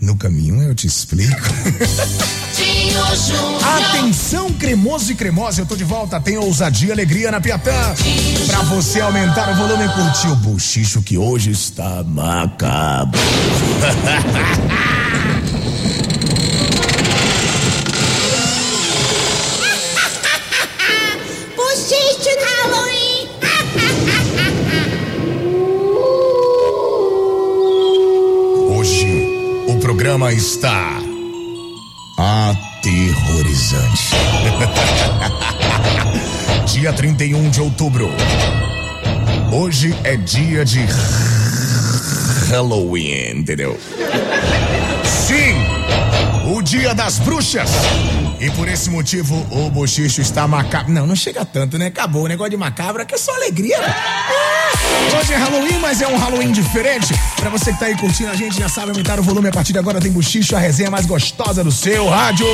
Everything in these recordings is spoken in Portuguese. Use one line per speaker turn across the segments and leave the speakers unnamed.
No caminho eu te explico. Atenção, cremoso e cremosa, eu tô de volta. Tem ousadia e alegria na Piatã. Pra você aumentar o volume e curtir o buchicho que hoje está macabro. está aterrorizante. dia 31 de outubro. Hoje é dia de Halloween, entendeu? Sim, o dia das bruxas. E por esse motivo o bochicho está macabro. Não, não chega tanto, né? Acabou o negócio de macabro, que é só alegria. É. Hoje é Halloween, mas é um Halloween diferente. Pra você que tá aí curtindo a gente, já sabe aumentar o volume. A partir de agora tem bochicho, a resenha mais gostosa do seu rádio.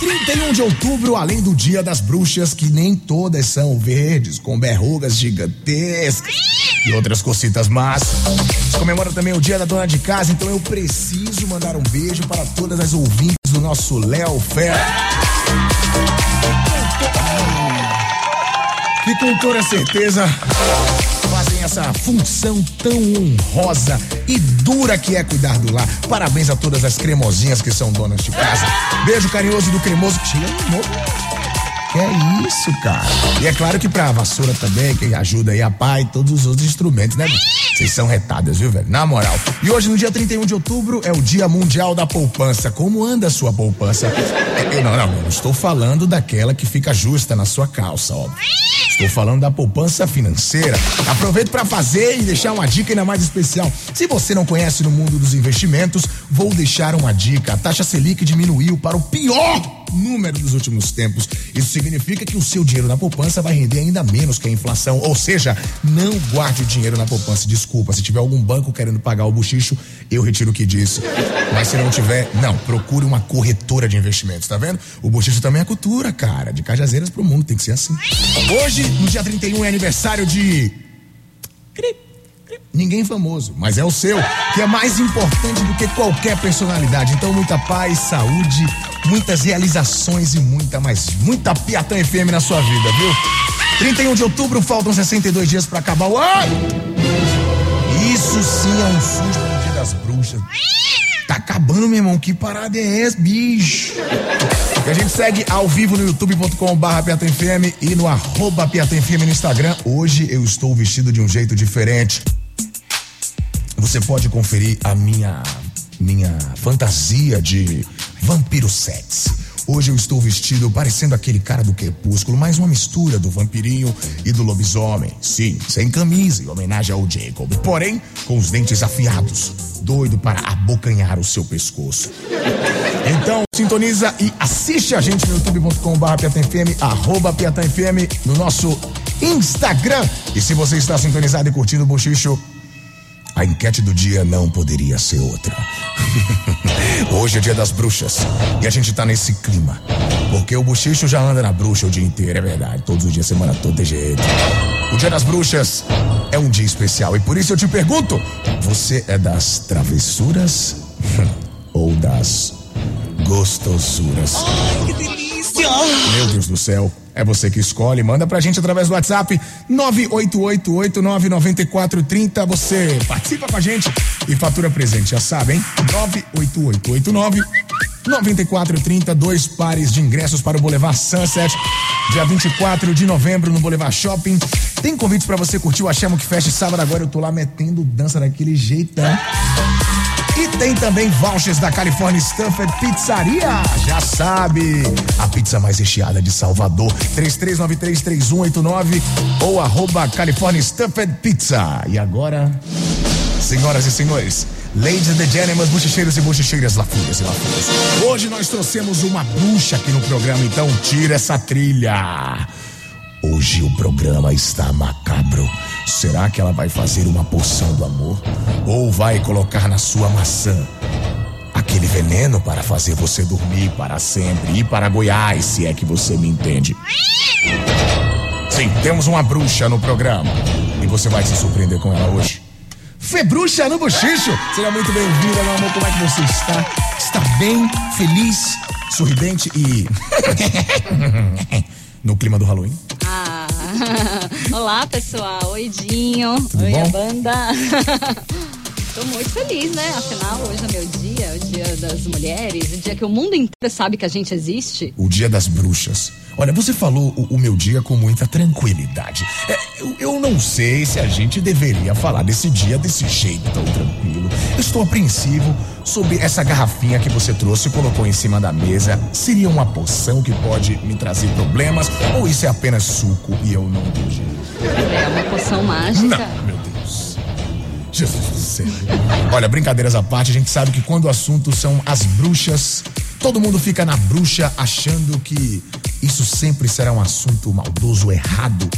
31 de outubro, além do dia das bruxas, que nem todas são verdes, com verrugas gigantescas e outras cocitas más. Comemora também o dia da dona de casa, então eu preciso mandar um beijo para todas as ouvintes do nosso Léo Fé. Que com toda certeza fazem essa função tão honrosa e dura que é cuidar do lar. Parabéns a todas as cremosinhas que são donas de casa. Beijo carinhoso do cremoso. Chega de novo. Que é isso, cara. E é claro que pra vassoura também, que ajuda aí a pai e todos os outros instrumentos, né? Vocês são retadas, viu, velho? Na moral. E hoje, no dia 31 de outubro, é o Dia Mundial da Poupança. Como anda a sua poupança? É, não, não, não estou falando daquela que fica justa na sua calça, óbvio. Estou falando da poupança financeira. Aproveito para fazer e deixar uma dica ainda mais especial. Se você não conhece no mundo dos investimentos, vou deixar uma dica. A taxa Selic diminuiu para o pior número dos últimos tempos. Isso significa que o seu dinheiro na poupança vai render ainda menos que a inflação. Ou seja, não guarde dinheiro na poupança. Desculpa, se tiver algum banco querendo pagar o buchicho, eu retiro o que disse. Mas se não tiver, não, procure uma corretora de investimentos, tá vendo? O buchicho também é cultura, cara. De Cajazeiras pro mundo, tem que ser assim. Hoje, no dia 31, é aniversário de. Ninguém famoso, mas é o seu, que é mais importante do que qualquer personalidade. Então, muita paz, saúde, muitas realizações e muita, mas muita Piatã FM na sua vida, viu? 31 de outubro, faltam 62 dias pra acabar o ano. Isso sim é um susto no dia das bruxas. Tá acabando, meu irmão. Que parada é essa, bicho? E a gente segue ao vivo no youtube.com barra PiatanFM e no arroba no Instagram. Hoje eu estou vestido de um jeito diferente. Você pode conferir a minha minha fantasia de vampiro sexy. Hoje eu estou vestido parecendo aquele cara do crepúsculo, mais uma mistura do vampirinho e do lobisomem. Sim, sem camisa, em homenagem ao Jacob. Porém, com os dentes afiados, doido para abocanhar o seu pescoço. Então, sintoniza e assiste a gente no youtube.com.br arroba PiatanFM, no nosso Instagram. E se você está sintonizado e curtindo o Bochicho, a enquete do dia não poderia ser outra. Hoje é dia das bruxas e a gente tá nesse clima. Porque o bochicho já anda na bruxa o dia inteiro, é verdade. Todos os dias, semana toda, tem jeito. O dia das bruxas é um dia especial e por isso eu te pergunto: você é das travessuras ou das gostosuras?
Ai, que delícia!
Meu Deus do céu. É você que escolhe. Manda pra gente através do WhatsApp 988899430. Você participa com a gente e fatura presente, já sabe, hein? 98889 9430, dois pares de ingressos para o Boulevard Sunset, dia 24 de novembro no Boulevard Shopping. Tem convites para você curtir o Achamo que Fest sábado agora. Eu tô lá metendo dança daquele jeitão. E tem também vouchers da California Stuffed Pizzaria. Já sabe, a pizza mais recheada de Salvador. 33933189 ou arroba California Stuffed Pizza. E agora, Senhoras e senhores, ladies and gentlemen, bochecheiros e bochecheiras, lafulhas e lafulhas. Hoje nós trouxemos uma bruxa aqui no programa, então tira essa trilha. Hoje o programa está macabro. Será que ela vai fazer uma poção do amor? Ou vai colocar na sua maçã aquele veneno para fazer você dormir para sempre e para Goiás, se é que você me entende? Sim, temos uma bruxa no programa e você vai se surpreender com ela hoje. Fê Bruxa no Bochicho! Seja muito bem-vinda, meu amor. Como é que você está? Está bem, feliz, sorridente e. no clima do Halloween?
Olá pessoal, oi Dinho,
Tudo
oi
bom?
a banda. Tô muito feliz, né? Afinal, hoje é meu dia, é o dia das mulheres, o dia que o mundo inteiro sabe que a gente existe.
O dia das bruxas. Olha, você falou o, o meu dia com muita tranquilidade. É, eu, eu não sei se a gente deveria falar desse dia desse jeito tão tranquilo. Eu estou apreensivo sobre essa garrafinha que você trouxe e colocou em cima da mesa. Seria uma poção que pode me trazer problemas? Ou isso é apenas suco e eu não jeito?
É uma poção mágica.
Não. Jesus do céu. Olha, brincadeiras à parte, a gente sabe que quando o assunto são as bruxas, todo mundo fica na bruxa achando que isso sempre será um assunto maldoso, errado,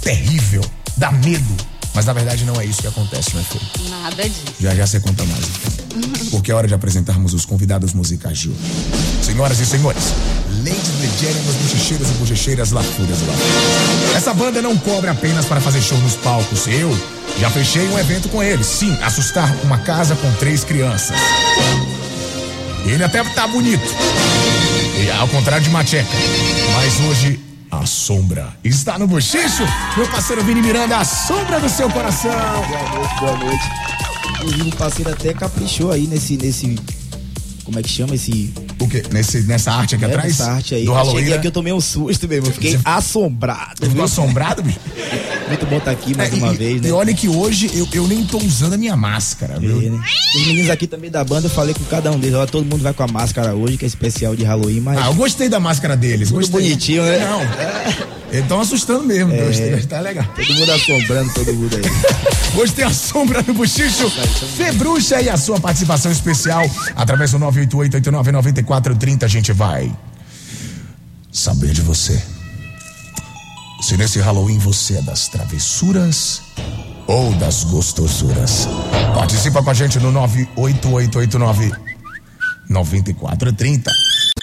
terrível, dá medo. Mas na verdade não é isso que acontece, não é, Fê?
Nada disso.
Já já você conta mais, então. Porque é hora de apresentarmos os convidados musicais de hoje. Senhoras e senhores, ladies gentlemen, bochecheiras e bochecheiras, e lafúrias. Essa banda não cobra apenas para fazer show nos palcos. Eu já fechei um evento com eles. Sim, assustar uma casa com três crianças. Ele até tá bonito. E ao contrário de Macheca. Mas hoje, a sombra está no bochicho. Meu parceiro Vini Miranda, a sombra do seu coração.
Boa noite, boa noite. Inclusive o parceiro até caprichou aí nesse, nesse. Como é que chama esse.
O quê? Nesse, nessa arte aqui
é,
atrás?
Essa arte aí.
Do
Eu
Halloween.
Cheguei
né?
aqui, eu tomei um susto mesmo. Eu fiquei
Você-
assombrado.
Ficou
viu?
assombrado, bicho?
Muito bom estar aqui mais
É,
uma
e,
vez, né?
E olha que hoje eu, eu nem tô usando a minha máscara,
É,
viu?
né? Os meninos aqui também da banda, eu falei com cada um deles. Ó, todo mundo vai com a máscara hoje, que é especial de Halloween, mas.
Ah, eu gostei da máscara deles.
Tudo
gostei.
bonitinho, né?
Não. Eles estão assustando mesmo.
É.
Gostei, tá legal.
Todo mundo assombrando todo mundo aí.
Gostei a sombra do bochicho. Fê Bruxa e a sua participação especial através do 988-89-9430. A gente vai saber de você. Se nesse Halloween você é das travessuras ou das gostosuras. Participa com a gente no 98889 9430.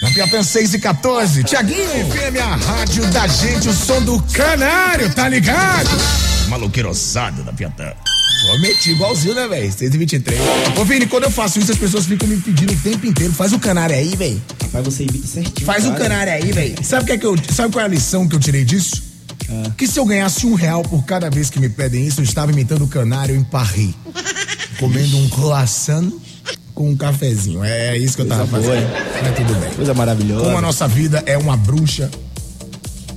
Na Piatã 6 e 14. Tiaguinho FM, a rádio da gente, o som do canário, tá ligado? Maloqueirosado da Piatã. Eu meti igualzinho, né, velho? 6 e 23. Ô, Vini, quando eu faço isso, as pessoas ficam me pedindo o tempo inteiro. Faz o canário aí, velho.
Rapaz, você imita certinho.
Faz o
cara.
canário aí, velho. Sabe, o que é que eu, sabe qual é a lição que eu tirei disso?
Ah.
Que se eu ganhasse um real por cada vez que me pedem isso, eu estava imitando o canário em Paris. comendo um croissant com um cafezinho. É isso que eu tava
Coisa
fazendo.
boa,
Mas tudo bem.
Coisa maravilhosa.
Como a nossa vida é uma bruxa,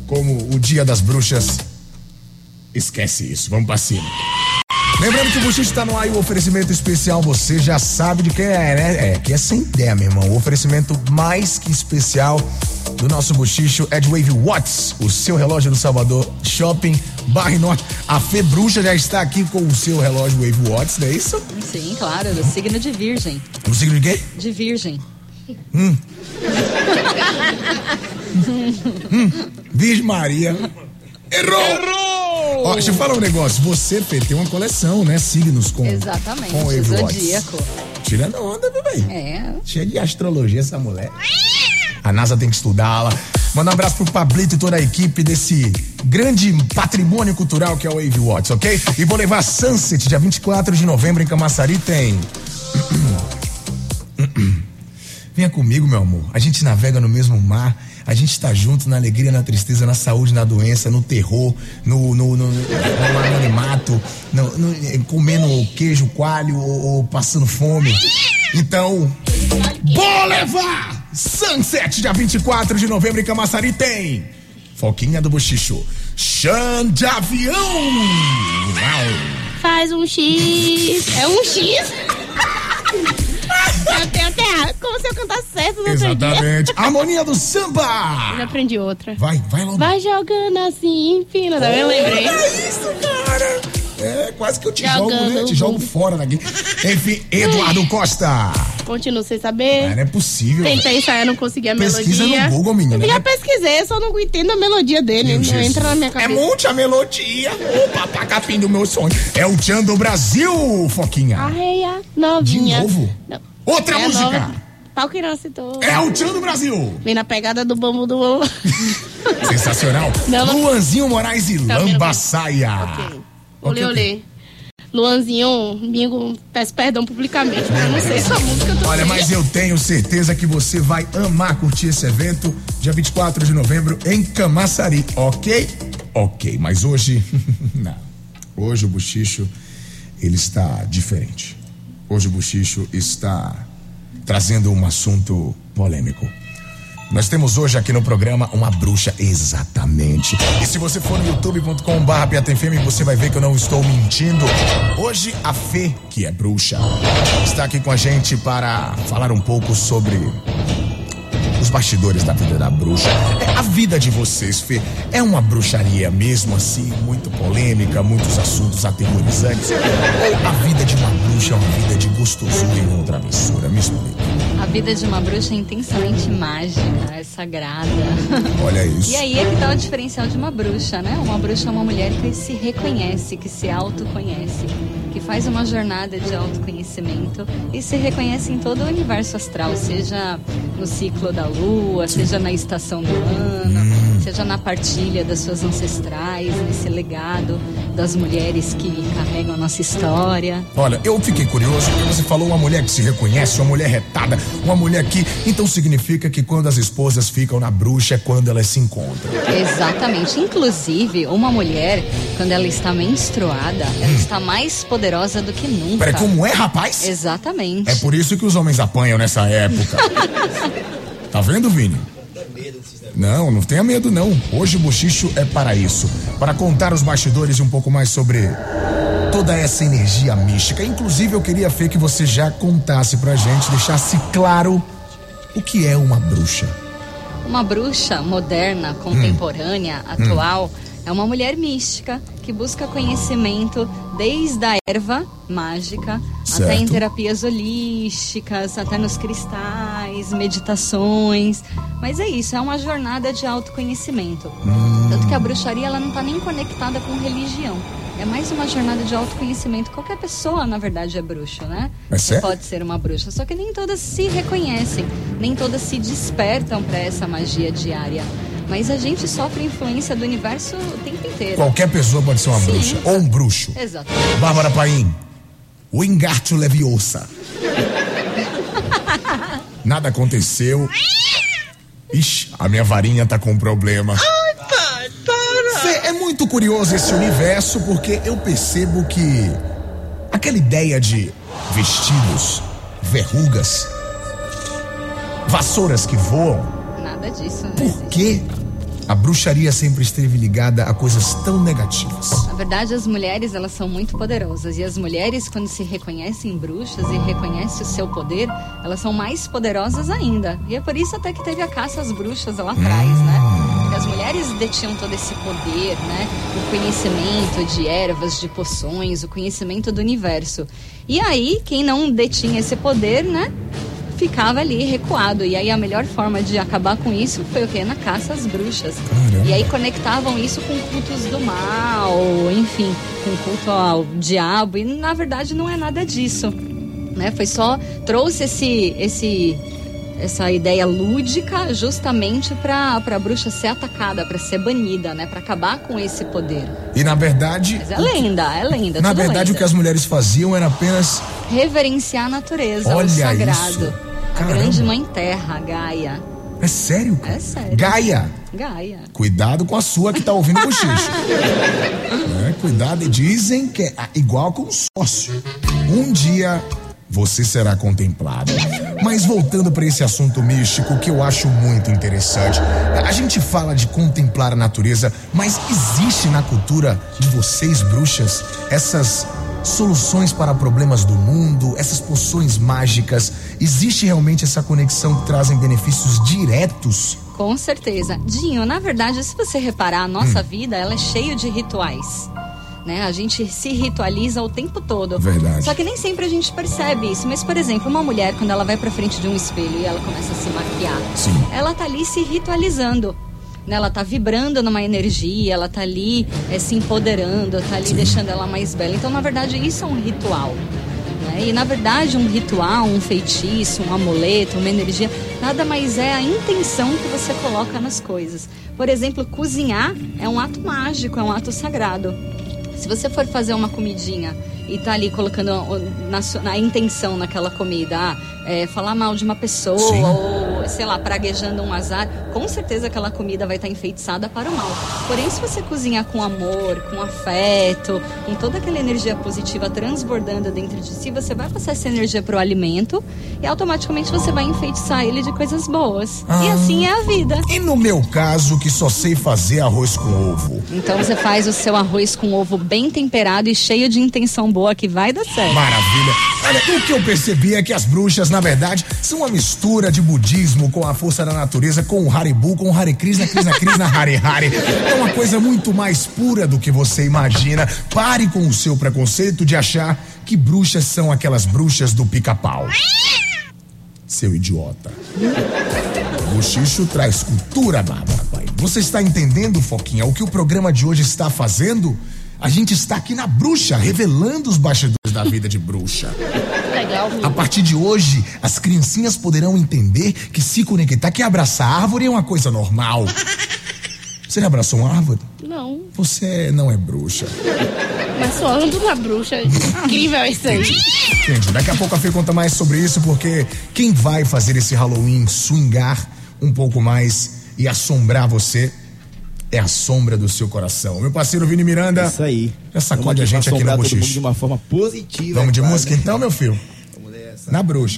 como o dia das bruxas, esquece isso. Vamos pra cima. Lembrando que o Buchicho está no ar e o oferecimento especial você já sabe de quem é, né? É, que é sem ideia, meu irmão. O oferecimento mais que especial do nosso Buchicho é de Wave Watts, o seu relógio do Salvador Shopping Barre Norte. A Fê Bruxa já está aqui com o seu relógio Wave Watts, não é isso?
Sim, claro, do signo de virgem.
No signo de quê?
De virgem.
Virgem Maria. Errou! Errou! Ó, deixa eu falar um negócio. Você, Fê, tem uma coleção, né? Signos com.
Exatamente,
Com
zodíaco.
Tirando onda, meu bem.
É.
Cheia de astrologia essa mulher. A NASA tem que estudá-la. Manda um abraço pro Pablito e toda a equipe desse grande patrimônio cultural que é o Wave Watts, ok? E vou levar Sunset, dia 24 de novembro em Camaçari tem. Venha comigo, meu amor. A gente navega no mesmo mar. A gente tá junto na alegria, na tristeza, na saúde, na doença, no terror, no, no, no, no anonimato, no- no- comendo queijo coalho ou, ou passando fome. Então, vou levar! Sunset, dia 24 de novembro em Camaçari tem. Foquinha do Bochicho. Xan de avião! Uau!
Faz um X. É um X? Eu tenho até. Como se eu cantasse certo no.
Exatamente. Harmonia do
Eu
samba!
aprendi outra.
Vai, vai logo.
Vai jogando assim, empina, tá vendo? Lembrei.
É isso, cara! É, quase que eu te
Jogando
jogo, né? Te
o
jogo fora daqui. Enfim, Eduardo Costa.
Continuo sem saber.
Ah, não é possível.
Tentei ensaiar, não consegui a
Pesquisa
melodia.
no Google, menina.
Eu já pesquisei, só não entendo a melodia dele.
Meu
não
Jesus.
entra na minha
É
cabeça.
monte a melodia. Opa, tá capim do meu sonho. É o Tchan do Brasil, Foquinha.
Arreia,
De
novinha.
novo?
Não.
Outra
É
música.
nova. Pau que não citou.
É o Tchan do Brasil.
Vem na pegada do bambu do.
Sensacional.
Não, não-
Luanzinho Moraes e
Tá,
Lambaçaia.
ok. Olê,
Ok, ok.
olê. Luanzinho, Bingo, peço perdão publicamente, mas eu não sei essa música também.
Olha, mas eu tenho certeza que você vai amar curtir esse evento dia 24 de novembro em Camaçari, ok? Ok, mas hoje. não. Hoje o bochicho ele está diferente. Hoje o bochicho está trazendo um assunto polêmico. Nós temos hoje aqui no programa uma bruxa, exatamente. E se você for no youtube.com.br PiataFM, você vai ver que eu não estou mentindo. Hoje a Fê, que é bruxa, está aqui com a gente para falar um pouco sobre os bastidores da vida da bruxa. É, A vida de vocês, Fê, é uma bruxaria mesmo assim, muito polêmica, muitos assuntos aterrorizantes? Ou a vida de uma bruxa é uma vida de gostosura e não travessura? Me explica.
A vida de uma bruxa é intensamente mágica, é sagrada.
Olha isso.
E aí é que tá o diferencial de uma bruxa, né? Uma bruxa é uma mulher que se reconhece, que se autoconhece, faz uma jornada de autoconhecimento e se reconhece em todo o universo astral, seja no ciclo da lua, seja na estação do ano. Seja na partilha das suas ancestrais, nesse legado das mulheres que carregam a nossa história.
Olha, eu fiquei curioso porque você falou uma mulher que se reconhece, uma mulher retada, uma mulher que. Então significa que quando as esposas ficam na bruxa é quando elas se encontram.
Exatamente. Inclusive, uma mulher, quando ela está menstruada, ela está mais poderosa do que nunca.
Hum. Peraí, como é, rapaz?
Exatamente.
É por isso que os homens apanham nessa época. tá vendo, Vini? Não, não tenha medo não. Hoje o bochicho é para isso, para contar os bastidores e um pouco mais sobre toda essa energia mística. Inclusive eu queria Fê que você já contasse pra gente, deixasse claro o que é uma bruxa.
Uma bruxa moderna, contemporânea,
Hum.
atual, é uma mulher mística que busca conhecimento desde a erva mágica
Certo.
até em terapias holísticas, até nos cristais, meditações. Mas é isso, é uma jornada de autoconhecimento.
Hum.
Tanto que a bruxaria ela não está nem conectada com religião. É mais uma jornada de autoconhecimento. Qualquer pessoa, na verdade, é bruxo, né?
É
pode ser uma bruxa. Só que nem todas se reconhecem, nem todas se despertam para essa magia diária. Mas a gente sofre influência do universo o tempo inteiro.
Qualquer pessoa pode ser uma
Sim.
bruxa ou um bruxo.
Exato.
Bárbara Paim, o engarto leviosa. Nada aconteceu. Ixi, a minha varinha tá com problema. Cê- é muito curioso esse universo porque eu percebo que aquela ideia de vestidos, verrugas, vassouras que voam,
Nada disso. Não
por
existe.
A bruxaria sempre esteve ligada a coisas tão negativas?
Na verdade, as mulheres elas são muito poderosas e as mulheres quando se reconhecem bruxas e reconhecem o seu poder, elas são mais poderosas ainda. E é por isso até que teve a caça às bruxas lá atrás, né? Porque as mulheres detinham todo esse poder, né? O conhecimento de ervas, de poções, o conhecimento do universo. E aí, quem não detinha esse poder, né? Ficava ali recuado. E aí a melhor forma de acabar com isso foi o quê? Na caça às bruxas.
Caramba.
E aí conectavam isso com cultos do mal, enfim, com culto ao diabo. E na verdade não é nada disso. Né? Foi só trouxe esse esse essa ideia lúdica justamente para a bruxa ser atacada, para ser banida, né, para acabar com esse poder.
E na verdade.
Mas é lenda, é lenda.
Na verdade, o
lenda.
que as mulheres faziam era apenas.
reverenciar a natureza,
Olha
o sagrado.
isso.
A
Caramba.
grande mãe terra, Gaia.
É sério?
É sério.
Gaia.
Gaia.
Cuidado com a sua que tá ouvindo o bochicho. É, cuidado, e dizem que é igual com sócio. Um dia você será contemplado. Mas voltando para esse assunto místico que eu acho muito interessante. A gente fala de contemplar a natureza, mas existe na cultura de vocês, bruxas, essas soluções para problemas do mundo, essas poções mágicas? Existe realmente essa conexão que trazem benefícios diretos?
Com certeza. Dinho, na verdade, se você reparar, a nossa
Hum.
vida ela é cheia de rituais. Né? A gente se ritualiza o tempo todo.
Verdade.
Só que nem sempre a gente percebe isso. Mas, por exemplo, uma mulher, quando ela vai pra frente de um espelho e ela começa a se maquiar,
Sim.
ela tá ali se ritualizando. Né? Ela tá vibrando numa energia, ela tá ali eh, se empoderando, tá ali deixando ela mais bela. Então, na verdade, isso é um ritual. né? E na verdade, um ritual, um feitiço, um amuleto, uma energia, nada mais é a intenção que você coloca nas coisas. Por exemplo, cozinhar é um ato mágico, é um ato sagrado. Se você for fazer uma comidinha e tá ali colocando na, na intenção naquela comida, ah, é, falar mal de uma pessoa
Sim.
ou, sei lá, praguejando um azar, com certeza aquela comida vai estar enfeitiçada para o mal. Porém, se você cozinhar com amor, com afeto, com toda aquela energia positiva transbordando dentro de si, você vai passar essa energia para o alimento e automaticamente você vai enfeitiçar ele de coisas boas. E
Ah.
assim é a vida.
E no meu caso, que só sei fazer arroz com ovo.
Então você faz o seu arroz com ovo bem temperado e cheio de intenção boa que vai dar certo.
Maravilha. Olha, o que eu percebi é que as bruxas, na verdade, são uma mistura de budismo com a força da natureza, com o Haribu, com o Hare Krishna, Krishna Krishna, Hare Hare. É uma coisa muito mais pura do que você imagina. Pare com o seu preconceito de achar que bruxas são aquelas bruxas do pica-pau. Seu idiota. O Xixo traz cultura, Bárbara. Você está entendendo, Foquinha, o que o programa de hoje está fazendo? A gente está aqui na bruxa, revelando os bastidores da vida de bruxa.
Legal,
A partir de hoje, as criancinhas poderão entender que se conectar, que abraçar árvore é uma coisa normal. Você já abraçou uma árvore?
Não,
Você não é bruxa.
mas só ando na bruxa. Incrível isso aí.
Gente, daqui a pouco a Fê conta mais sobre isso, porque quem vai fazer esse Halloween swingar um pouco mais e assombrar você é a sombra do seu coração. Meu parceiro Vini Miranda.
Isso aí.
Já sacode a
Vamos
gente aqui
todo mundo
bochicho.
de uma forma positiva.
Vamos de música
né?
então, meu filho?
Vamos nessa.
Na bruxa.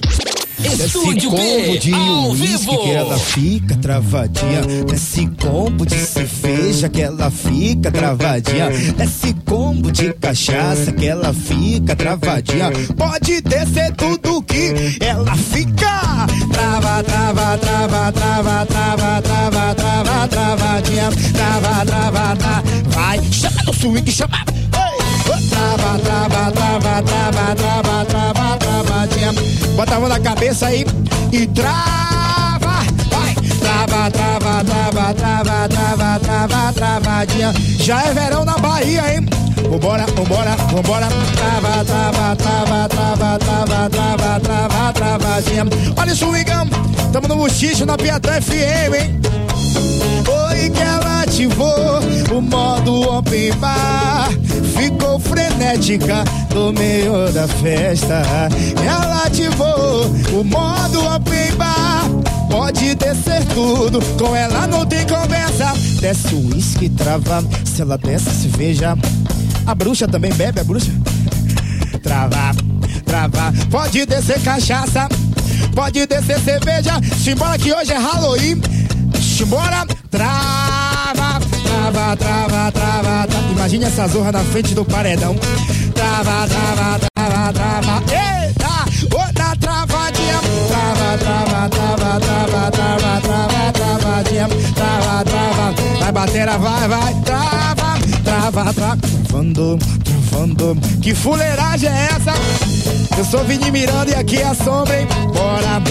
Estúdio
combo de
ao
uísque
vivo.
que ela fica travadinha. Nesse combo de cerveja que ela fica travadinha. Nesse combo de cachaça que ela fica travadinha. Pode descer tudo que ela fica. Trava, trava, trava, trava, trava, trava, trava, travadinha. Trava, trava, trava. Vai, chama no swing, chama. Trava, trava, trava, trava, trava, trava, travadinha. Bota a mão na cabeça aí e trava. Vai, trava, trava, trava, trava, trava, trava, travadinha. Já é verão na Bahia, hein? Vambora, vambora, vambora. Trava, trava, trava, trava, trava, trava, trava, travadinha. Olha isso, Igão. Tamo no bochicho na Piatã FM, hein? Foi que ela ativou o modo open bar. Ficou frenética no meio da festa. Ela ativou o modo open bar. Pode descer tudo, com ela não tem conversa. Desce o uísque, trava. Se ela desce, se veja. A bruxa também bebe, a bruxa? Trava, trava. Pode descer cachaça, pode descer cerveja. Simbora que hoje é Halloween. Simbora, trava, trava, trava, trava, trava. Imagine essa zorra na frente do paredão. Trava, trava, trava, trava. Eita, outra travadinha. Trava, trava, trava, trava, trava, trava, travadinha. Trava, trava. Vai bater, vai, vai. Trava, trava. Travando, travando. Que fuleiragem é essa? Eu sou Vini Miranda e aqui é a sombra, hein? Bora!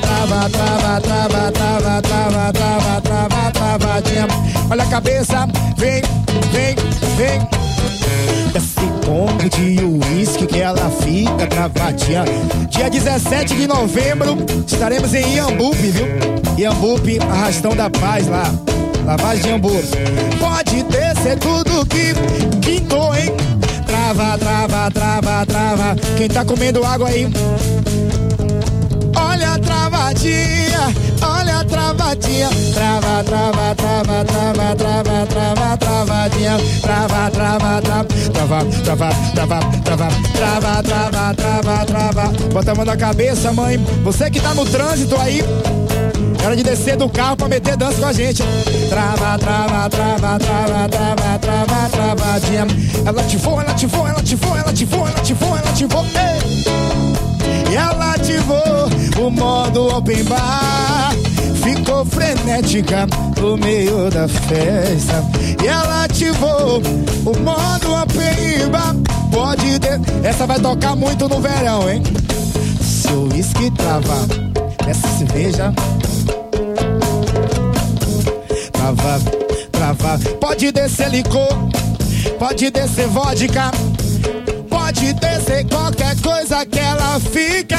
Trava, trava, trava, trava, trava, trava, trava, travadinha. Olha a cabeça, vem, vem, vem. Esse combo de uísque que ela fica travadinha. Dia 17 de novembro, estaremos em Iambupe, viu? Iambupe, Arrastão da Paz lá. Lavagem de Iambu. Pode descer tudo que quintou, hein? Trava, trava, trava, trava. Quem tá comendo água aí? Olha a travadinha, olha a travadinha. Trava, trava, trava, trava, trava, trava, travadinha. Trava, trava, trava, trava, trava, trava, trava, trava, trava, trava, trava. Bota a mão na cabeça, mãe. Você que tá no trânsito aí. Hora de descer do carro pra meter dança com a gente. Trava, trava, trava, trava, trava, trava, travadinha. Ela ativou, ela ativou, ela ativou, ela ativou, ela ativou, ela ativou. Ei! E ela ativou o modo open bar. Ficou frenética no meio da festa. E ela ativou o modo apeíba. Pode ter. Essa vai tocar muito no verão, hein? Se o uísque trava, essa cerveja. Trava, trava. Pode descer licor, pode descer vodka. Pode descer qualquer coisa que ela fica.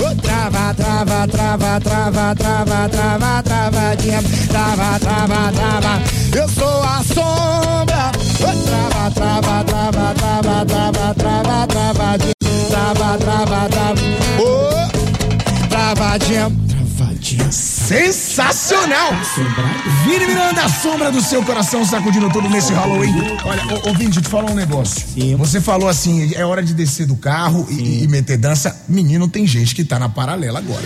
Oh, trava, trava, trava, trava, trava, trava, travadinha. Trava, trava, trava. Eu sou a sombra. Oh, trava, trava, trava, trava, trava, trava, travadinha. Trava, trava, trava. Oh, travadinha. Travadinha.
Sensacional! Vini Miranda, a sombra do seu coração sacudindo tudo nesse Halloween. Olha, ô, ô Vini, te falar um negócio.
Sim.
Você falou assim, é hora de descer do carro e, e meter dança. Menino, tem gente que tá na paralela agora.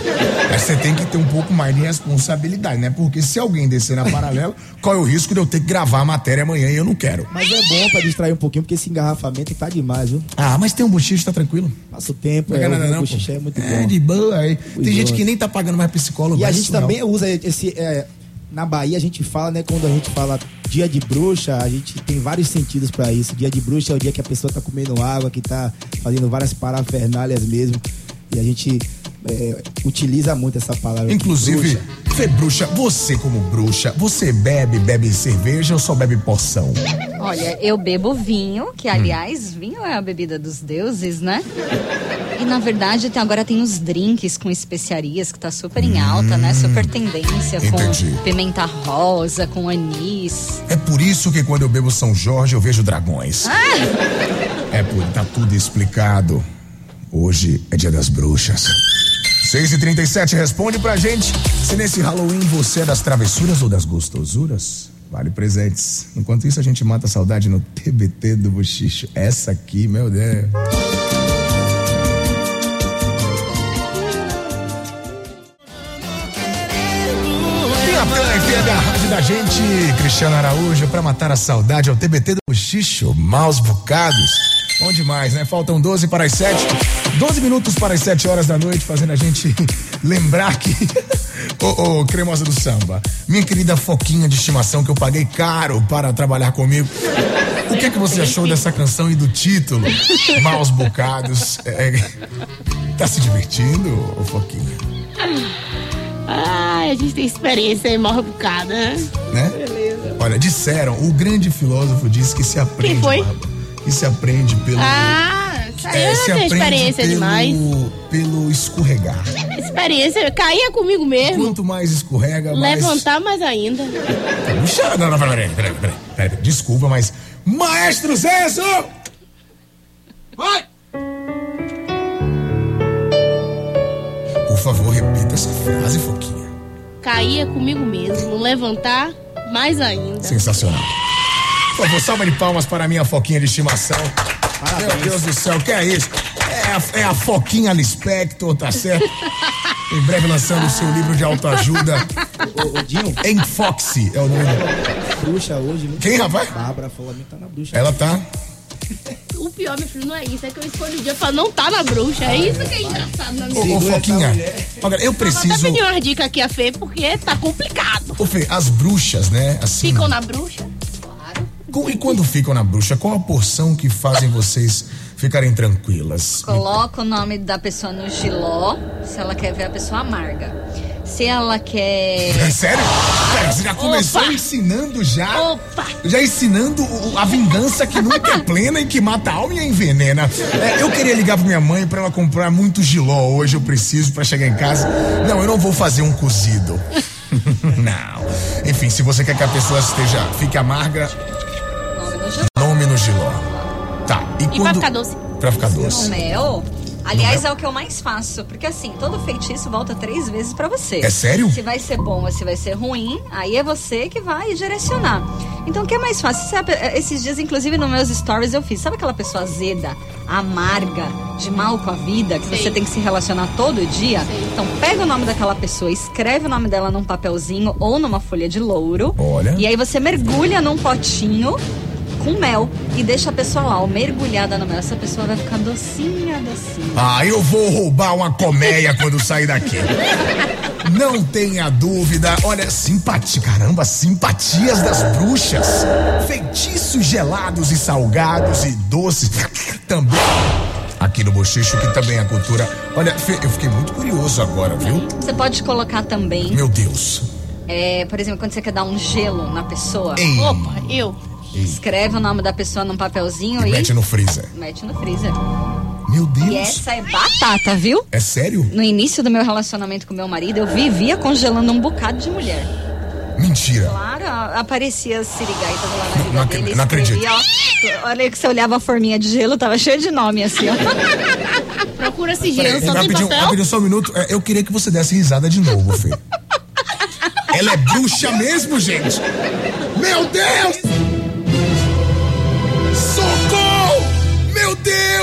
Mas você tem que ter um pouco mais de responsabilidade, né? Porque se alguém descer na paralela, qual é o risco de eu ter que gravar a matéria amanhã e eu não quero?
Mas é bom pra distrair um pouquinho, porque esse engarrafamento tá demais, viu?
Ah, mas tem um bochicho, tá tranquilo?
Passa o tempo,
Não
é,
é nada não, pô.
é muito
É,
bom.
de boa. aí. Tem
Cuidou.
gente que nem tá pagando mais psicólogo.
E a gente
não.
Também usa esse. é, na Bahia a gente fala, né? Quando a gente fala dia de bruxa, a gente tem vários sentidos pra isso. Dia de bruxa é o dia que a pessoa tá comendo água, que tá fazendo várias parafernálias mesmo. E a gente é, utiliza muito essa palavra.
Inclusive,
bruxa.
Fê Bruxa, você como bruxa, você bebe, bebe cerveja ou só bebe poção?
Olha, eu bebo vinho, que aliás, vinho é a bebida dos deuses, né? E na verdade, tem- agora tem os drinks com especiarias que tá super em alta, né? Super tendência,
Entendi.
com pimenta rosa, com anis.
É por isso que quando eu bebo São Jorge eu vejo dragões. É por tá tudo explicado. Hoje é dia das bruxas. 6 e 37 responde pra gente se nesse Halloween você é das travessuras ou das gostosuras. Vale presentes. Enquanto isso, a gente mata a saudade no TBT do Bochicho. Essa aqui, meu Deus. Da rádio da gente, Cristiano Araújo, pra matar a saudade ao TBT do Bochicho, maus bocados. Bom demais, né? Faltam 12 para as 7. 12 minutos para as 7 horas da noite, fazendo a gente lembrar que. Ô, ô, cremosa do samba, minha querida foquinha de estimação que eu paguei caro para trabalhar comigo. O que é que você achou dessa canção e do título? Maus bocados. É, é, tá se divertindo, ô foquinha?
Ai, a gente tem experiência em bocada, né?
né? Olha, disseram, o grande filósofo disse que se aprende.
Quem foi?
Bárbara, que se aprende pelo.
Ah, isso aí
é,
eu
se aprende
experiência
pelo,
demais.
Pelo escorregar.
Experiência, caía comigo mesmo.
Quanto mais escorrega, mais.
Levantar mais ainda.
Puxa, não, não, peraí, peraí, peraí, peraí. Desculpa, mas. Maestro Zenso! Vai! Por favor, repita essa frase, Foquinha.
Caía comigo mesmo. Levantar mais ainda.
Sensacional. Por favor, salva de palmas para a minha Foquinha de estimação. Meu Deus do céu, que é isso? É a, é a Foquinha Lispector, tá certo? Em breve lançando o seu livro de autoajuda.
Ô, ô, Dinho,
Em Foxy é o nome.
bruxa hoje, viu?
Quem, rapaz?
Bárbara falou que tá na bruxa.
Ela tá.
O pior, meu filho, não é isso. É que eu escolhi o dia pra não tá na bruxa. É isso que é engraçado na minha
Ô,
vida.
ô Foquinha,
essa mulher.
olha, eu
Vou até
preciso.
pedir uma dica aqui a Fê, porque tá complicado.
Ô, Fê, as bruxas, né? Assim.
Ficam na bruxa?
E quando ficam na bruxa, qual a porção que fazem vocês ficarem tranquilas?
Coloca o nome da pessoa no giló, se ela quer ver a pessoa amarga. Se ela quer.
É sério? Pera, você já começou
Opa!
ensinando já?
Opa!
Já ensinando o- a vingança que nunca é plena e que mata a alma e a envenena. É, eu queria ligar pra minha mãe pra ela comprar muito giló hoje, eu preciso pra chegar em casa. Não, eu não vou fazer um cozido. não. Enfim, se você quer que a pessoa esteja, fique amarga, E,
E
quando...
pra ficar doce?
Pra ficar
O
doce.
mel, aliás, é o que eu mais faço. Porque assim, todo feitiço volta três vezes pra você.
É sério?
Se vai ser bom ou se vai ser ruim, aí é você que vai direcionar. Então, o que é mais fácil? Sabe, esses dias, inclusive, nos meus stories eu fiz. Sabe aquela pessoa azeda, amarga, de mal com a vida, que
Sei.
você tem que se relacionar todo dia? Então, pega o nome daquela pessoa, escreve o nome dela num papelzinho ou numa folha de louro.
Olha.
E aí você mergulha num potinho com mel e deixa a pessoa lá, ó, mergulhada no mel. Essa pessoa vai ficar docinha, docinha.
Ah, eu vou roubar uma colmeia quando sair daqui. Não tenha dúvida. Olha, simpatia, caramba, simpatias das bruxas. Feitiços gelados e salgados e doces também. Aqui no Bochicho, que também é a cultura. Olha, Fê, eu fiquei muito curioso agora, viu?
Você pode colocar também,
Meu Deus.
é, por exemplo, quando você quer dar um gelo na pessoa,
Ei,
Opa, eu.
Escreve o nome da pessoa num papelzinho e
mete no freezer.
mete no freezer.
Meu Deus.
E essa é batata, viu?
É sério?
No início do meu relacionamento com meu marido, eu vivia congelando um bocado de mulher.
Mentira.
Claro, aparecia as sirigaitas lá na vida
Não
dele.
não
escrevia, ó, olha que você olhava a forminha de gelo, tava cheio de nome assim, ó.
Procura sigilo,
Peraí,
só tem
rapidinho,
papel.
rapidinho, só um minuto. É, Eu queria que você desse risada de novo, Fê. Ela é bruxa mesmo, gente? Meu Deus!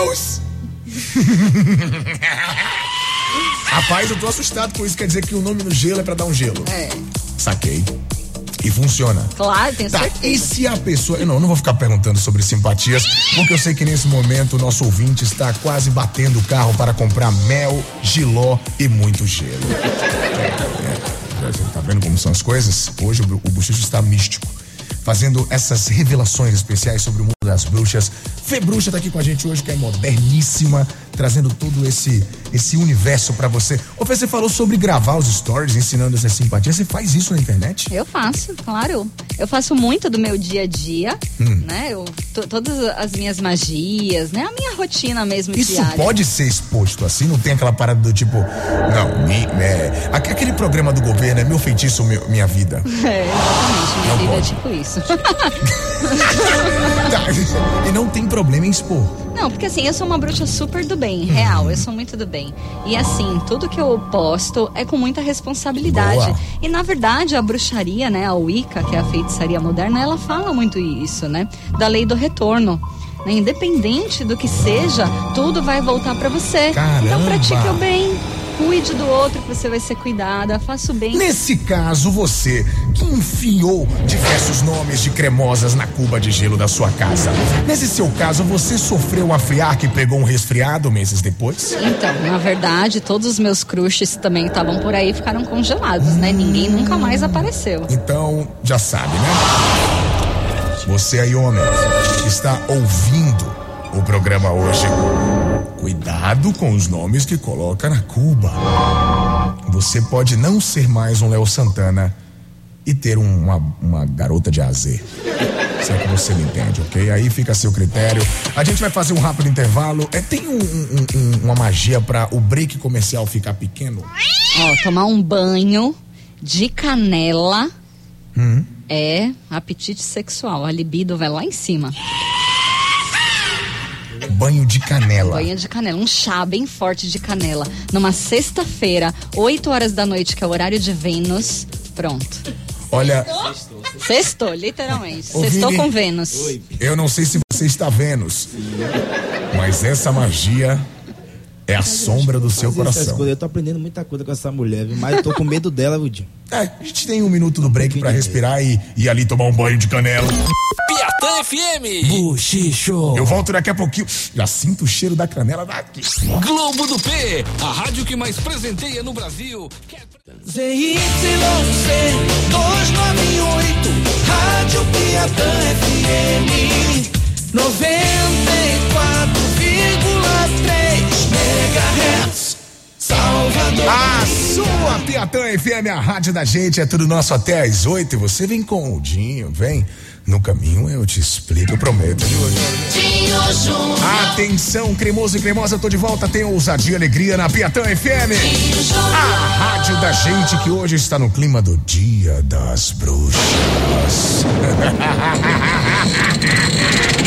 Deus! Rapaz, eu tô assustado com isso. Quer dizer que o nome no gelo é pra dar um gelo.
É,
Saquei. E funciona.
claro, tenho
Tá,
certeza.
e se a pessoa. Eu não, eu não vou ficar perguntando sobre simpatias, porque eu sei que nesse momento o nosso ouvinte está quase batendo o carro para comprar mel, giló e muito gelo. É, é, tá vendo como são as coisas? Hoje o, o Buchicho está místico, fazendo essas revelações especiais sobre o mundo das bruxas. Fê Bruxa tá aqui com a gente hoje, que é moderníssima, trazendo todo esse esse universo pra você. Ô Fê, você falou sobre gravar os stories, ensinando essas simpatias. Você faz isso na internet?
Eu faço, claro. Eu faço muito do meu dia a dia,
Hum.
né? Eu, to- todas as minhas magias, né? A minha rotina mesmo
Isso
diária.
pode ser exposto assim? Não tem aquela parada do tipo, não, mi- é, aque- aquele programa do governo é meu feitiço, meu- minha vida.
É, exatamente. Minha
Não
vida é
pode.
tipo isso.
Tá, e não tem problema em expor.
Não, porque assim, eu sou uma bruxa super do bem, real, eu sou muito do bem. E assim, tudo que eu posto é com muita responsabilidade.
Boa.
E na verdade, a bruxaria, né, a Wicca, que é a feitiçaria moderna, ela fala muito isso, né? Da lei do retorno. Né? Independente do que seja, tudo vai voltar pra você.
Caramba!
Então pratique o bem. Cuide do outro que você vai ser cuidada. Faça o bem.
Nesse caso, você que enfiou diversos nomes de cremosas na cuba de gelo da sua casa. Nesse seu caso, você sofreu uma friarca e pegou um resfriado meses depois?
Então, na verdade, todos os meus crushes também estavam por aí e ficaram congelados, né? Ninguém nunca mais apareceu.
Então, já sabe, né? Você aí, homem, que está ouvindo o programa hoje. Cuidado com os nomes que coloca na Cuba. Você pode não ser mais um Léo Santana e ter um- uma, uma garota de AZ. Se é que você me entende, ok? Aí fica a seu critério. A gente vai fazer um rápido intervalo. É, tem um- um- um- uma magia para o break comercial ficar pequeno?
Ó, tomar um banho de canela é apetite sexual. A libido vai lá em cima.
Banho de canela.
Banho de canela, um chá bem forte de canela. Numa sexta-feira, 8 horas da noite, que é o horário de Vênus. Pronto.
Olha,
Sextou, literalmente.
Ô,
Sextou
Vini.
com Vênus.
Eu não sei se você está vendo, mas essa magia é a sombra do seu
essas
coração.
coisas. Eu tô aprendendo muita coisa com essa mulher, viu? mas eu tô com medo dela, viu, Dinho?
É, a gente tem um minuto do break pra respirar e ir ali tomar um banho de canela.
Piatã FM.
Buchicho.
Eu volto daqui a pouquinho. Já sinto o cheiro da canela daqui.
Globo do P, a rádio que mais presenteia no Brasil.
ZYC 298, Rádio Piatã FM 94,3 MHz. Salvador.
A sua Piatã FM, a rádio da gente, é tudo nosso até às oito. E você vem com o Dinho, vem. No caminho eu te explico, eu prometo.
Tinho Júnior.
Atenção, cremoso e cremosa, eu tô de volta. Tem ousadia e alegria na Piatã FM. A rádio da gente que hoje está no clima do Dia das Bruxas.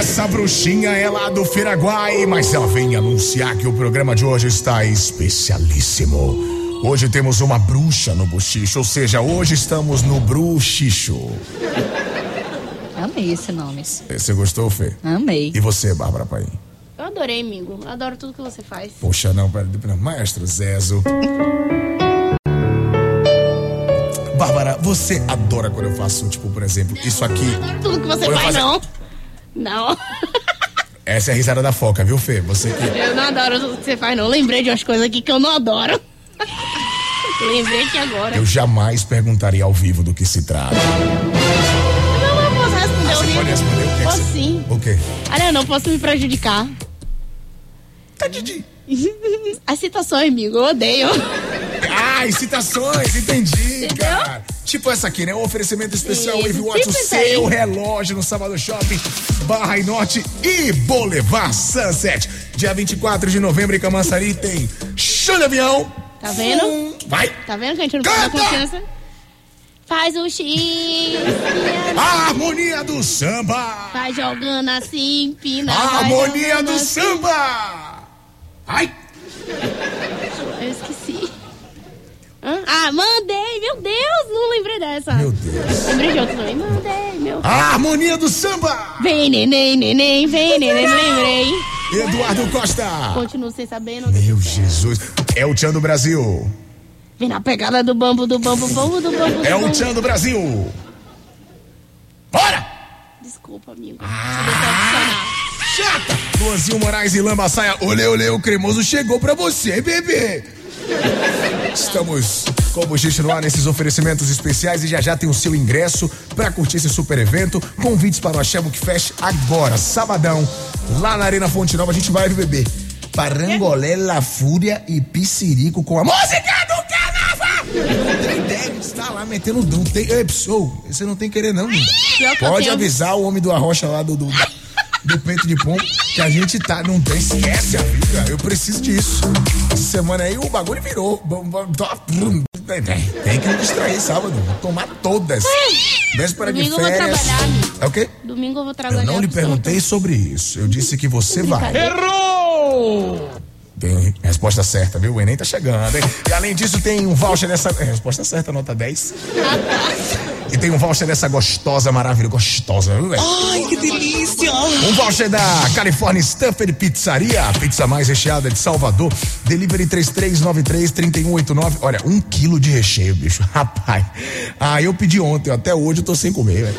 Essa bruxinha é lá do Firaguai, mas ela vem anunciar que o programa de hoje está especialíssimo. Hoje temos uma bruxa no bochicho, ou seja, hoje estamos no bruxicho.
Amei esse nome.
Você gostou, Fê?
Amei.
E você, Bárbara Paim?
Eu adorei, amigo. Eu adoro tudo que você faz.
Poxa, não, pera, pera, maestro Zezo. Bárbara, você adora quando eu faço, tipo, por exemplo, isso aqui.
Tudo que você faz,
fazer-
não. Não.
Essa é a risada da foca, viu, Fê? Você que.
Eu não adoro tudo que você faz, não. Lembrei de umas coisas aqui que eu não adoro. Lembrei que agora.
Eu jamais perguntaria ao vivo do que se trata.
Não, eu posso responder
Ah,
o
você
livro.
pode responder o que? é que
Posso
você-
sim.
O quê?
Ah, não, não posso me prejudicar.
Tá, Didi.
As citações, amigo, eu odeio.
Ah, citações, entendi, cara. Tipo essa aqui, né? Um oferecimento especial
Isso,
Wave Watch, o
tipo
seu relógio no Sábado Shopping, Barra e Norte e Boulevard Sunset. Dia 24 de novembro em Camaçari tem show de avião.
Tá vendo?
Vai!
Tá vendo que a gente não
Canta!
confiança? Faz o X.
A harmonia do samba!
Vai jogando assim, empina.
A harmonia do
assim.
samba! Ai!
Eu esqueci. Ah, mandei, meu Deus, não lembrei dessa.
Meu Deus.
Lembrei de outro também. Mandei, meu.
A harmonia do samba!
Vem, neném, neném, vem, neném, lembrei.
Eduardo Costa!
Continuo sem saber, não
Meu Jesus. É o Tchan do Brasil.
Vem na pegada do bambu, do bambu, bambu, do bambu. do
É o. Tchan do Brasil. Bora!
Desculpa, amigo.
Ah! Chata! Luanzinho Moraes e Lamba Saia. Olê, olê, o cremoso chegou pra você, bebê. Estamos com o Bochiche no ar nesses oferecimentos especiais e já já tem o seu ingresso pra curtir esse super evento. Convites para o Axé Book Fest agora, sabadão, lá na Arena Fonte Nova. A gente vai beber Parangolé, La Fúria e Piscirico com a música do carnaval. Tem ideia, está lá metendo dum. Tem, ei, pessoal, você não tem querer não.
eu
Pode avisar o homem do arrocha lá do, do, do peito de pombo que a gente tá. Não tem, esquece, amiga. Eu preciso disso. Essa semana aí o bagulho virou. Tem, que me distrair sábado. Vou tomar todas. Véspera de
Domingo eu vou
férias. É o quê?
Domingo eu vou trabalhar.
Eu não lhe perguntei sobre isso. Eu disse que você vai. Tem resposta certa, viu? O Enem tá chegando, hein? E além disso, tem um voucher dessa. é, Resposta certa, nota 10. E tem um voucher dessa gostosa, maravilhosa. Gostosa, viu, velho?
Ai, que delícia!
Um voucher da California Stuffed Pizzaria, a pizza mais recheada de Salvador. Delivery 3393-3189. Olha, um quilo de recheio, bicho. Rapaz. Ah, eu pedi ontem, até hoje eu tô sem comer, velho.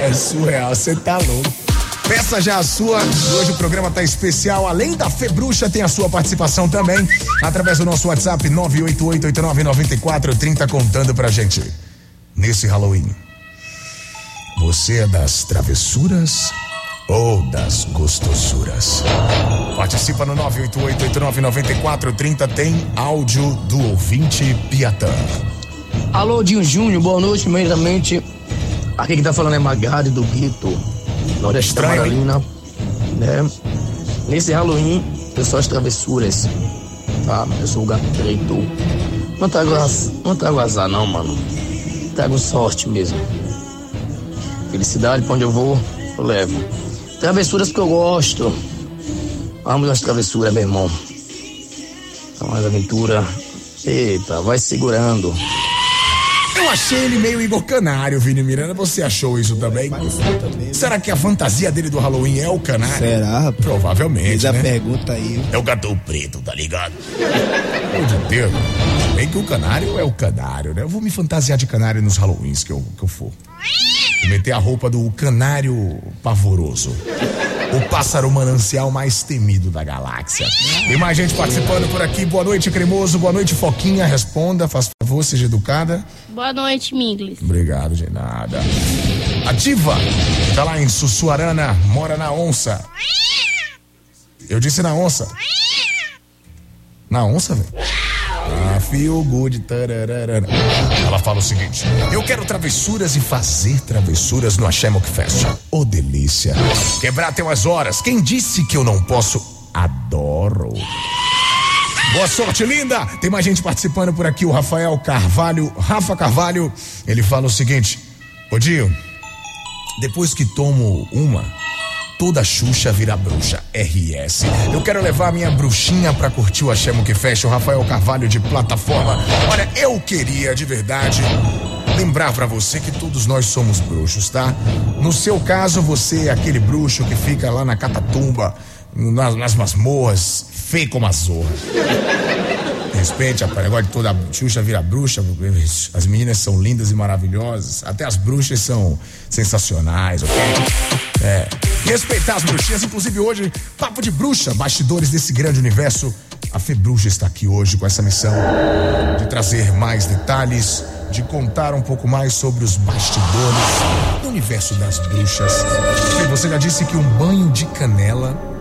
É surreal, você tá louco. Peça já a sua. Hoje o programa tá especial. Além da Februcha, tem a sua participação também. Através do nosso WhatsApp 988899430, contando pra gente. Nesse Halloween. Você é das travessuras ou das gostosuras? Participa no 988-89-9430. Tem áudio do ouvinte Piatã.
Alô, Dinho Júnior, boa noite, primeiramente. Aqui que tá falando é Magari do Guito, Nordeste
Estranho?
Maralina. Né? Nesse Halloween, eu sou as travessuras, tá? Eu sou o gato preto. Não trago, az- não trago azar, não, mano. Trago sorte mesmo. Felicidade pra onde eu vou, eu levo. Travessuras que eu gosto. Amo as travessuras, meu irmão. São as aventuras. Eita, vai segurando.
Eu achei ele meio Igor Canário, Vini Miranda. Você achou isso também? Será que a fantasia dele do Halloween é o canário?
Será, rapaz?
Provavelmente,
Fez a
né?
pergunta aí.
É o gato preto, tá ligado? Pelo de Deus. Bem que o canário é o canário, né? Eu vou me fantasiar de canário nos Halloweens que eu, que eu for. Vou meter a roupa do canário pavoroso. O pássaro manancial mais temido da galáxia. Tem mais gente participando por aqui. Boa noite, cremoso. Boa noite, Foquinha. Responda, faz favor, seja educada.
Boa noite, Minglis.
Obrigado, de nada. A diva tá lá em Sussuarana, mora na onça. Eu disse na onça. Na onça, velho? Ah, feel good. tararara. Ela fala o seguinte: Eu quero travessuras e fazer travessuras no Ashemok Fest. Ô delícia. Quebrar até umas horas. Quem disse que eu não posso? Adoro. Boa sorte, linda! Tem mais gente participando por aqui, o Rafael Carvalho, Rafa Carvalho. Ele fala o seguinte: Ô Dio, depois que tomo uma, toda Xuxa vira bruxa. RS. Eu quero levar a minha bruxinha pra curtir o Achemo que fecha, o Rafael Carvalho de plataforma. Olha, eu queria de verdade lembrar pra você que todos nós somos bruxos, tá? No seu caso, você é aquele bruxo que fica lá na Catatumba nas, nas masmorras, feio como a zorra. Respeite, rapaz. Negócio de toda Xuxa vira bruxa. As meninas são lindas e maravilhosas. Até as bruxas são sensacionais, ok? É. Respeitar as bruxinhas. Inclusive hoje, papo de bruxa, bastidores desse grande universo. A Februxa está aqui hoje com essa missão de trazer mais detalhes, de contar um pouco mais sobre os bastidores do universo das bruxas. Você já disse que um banho de canela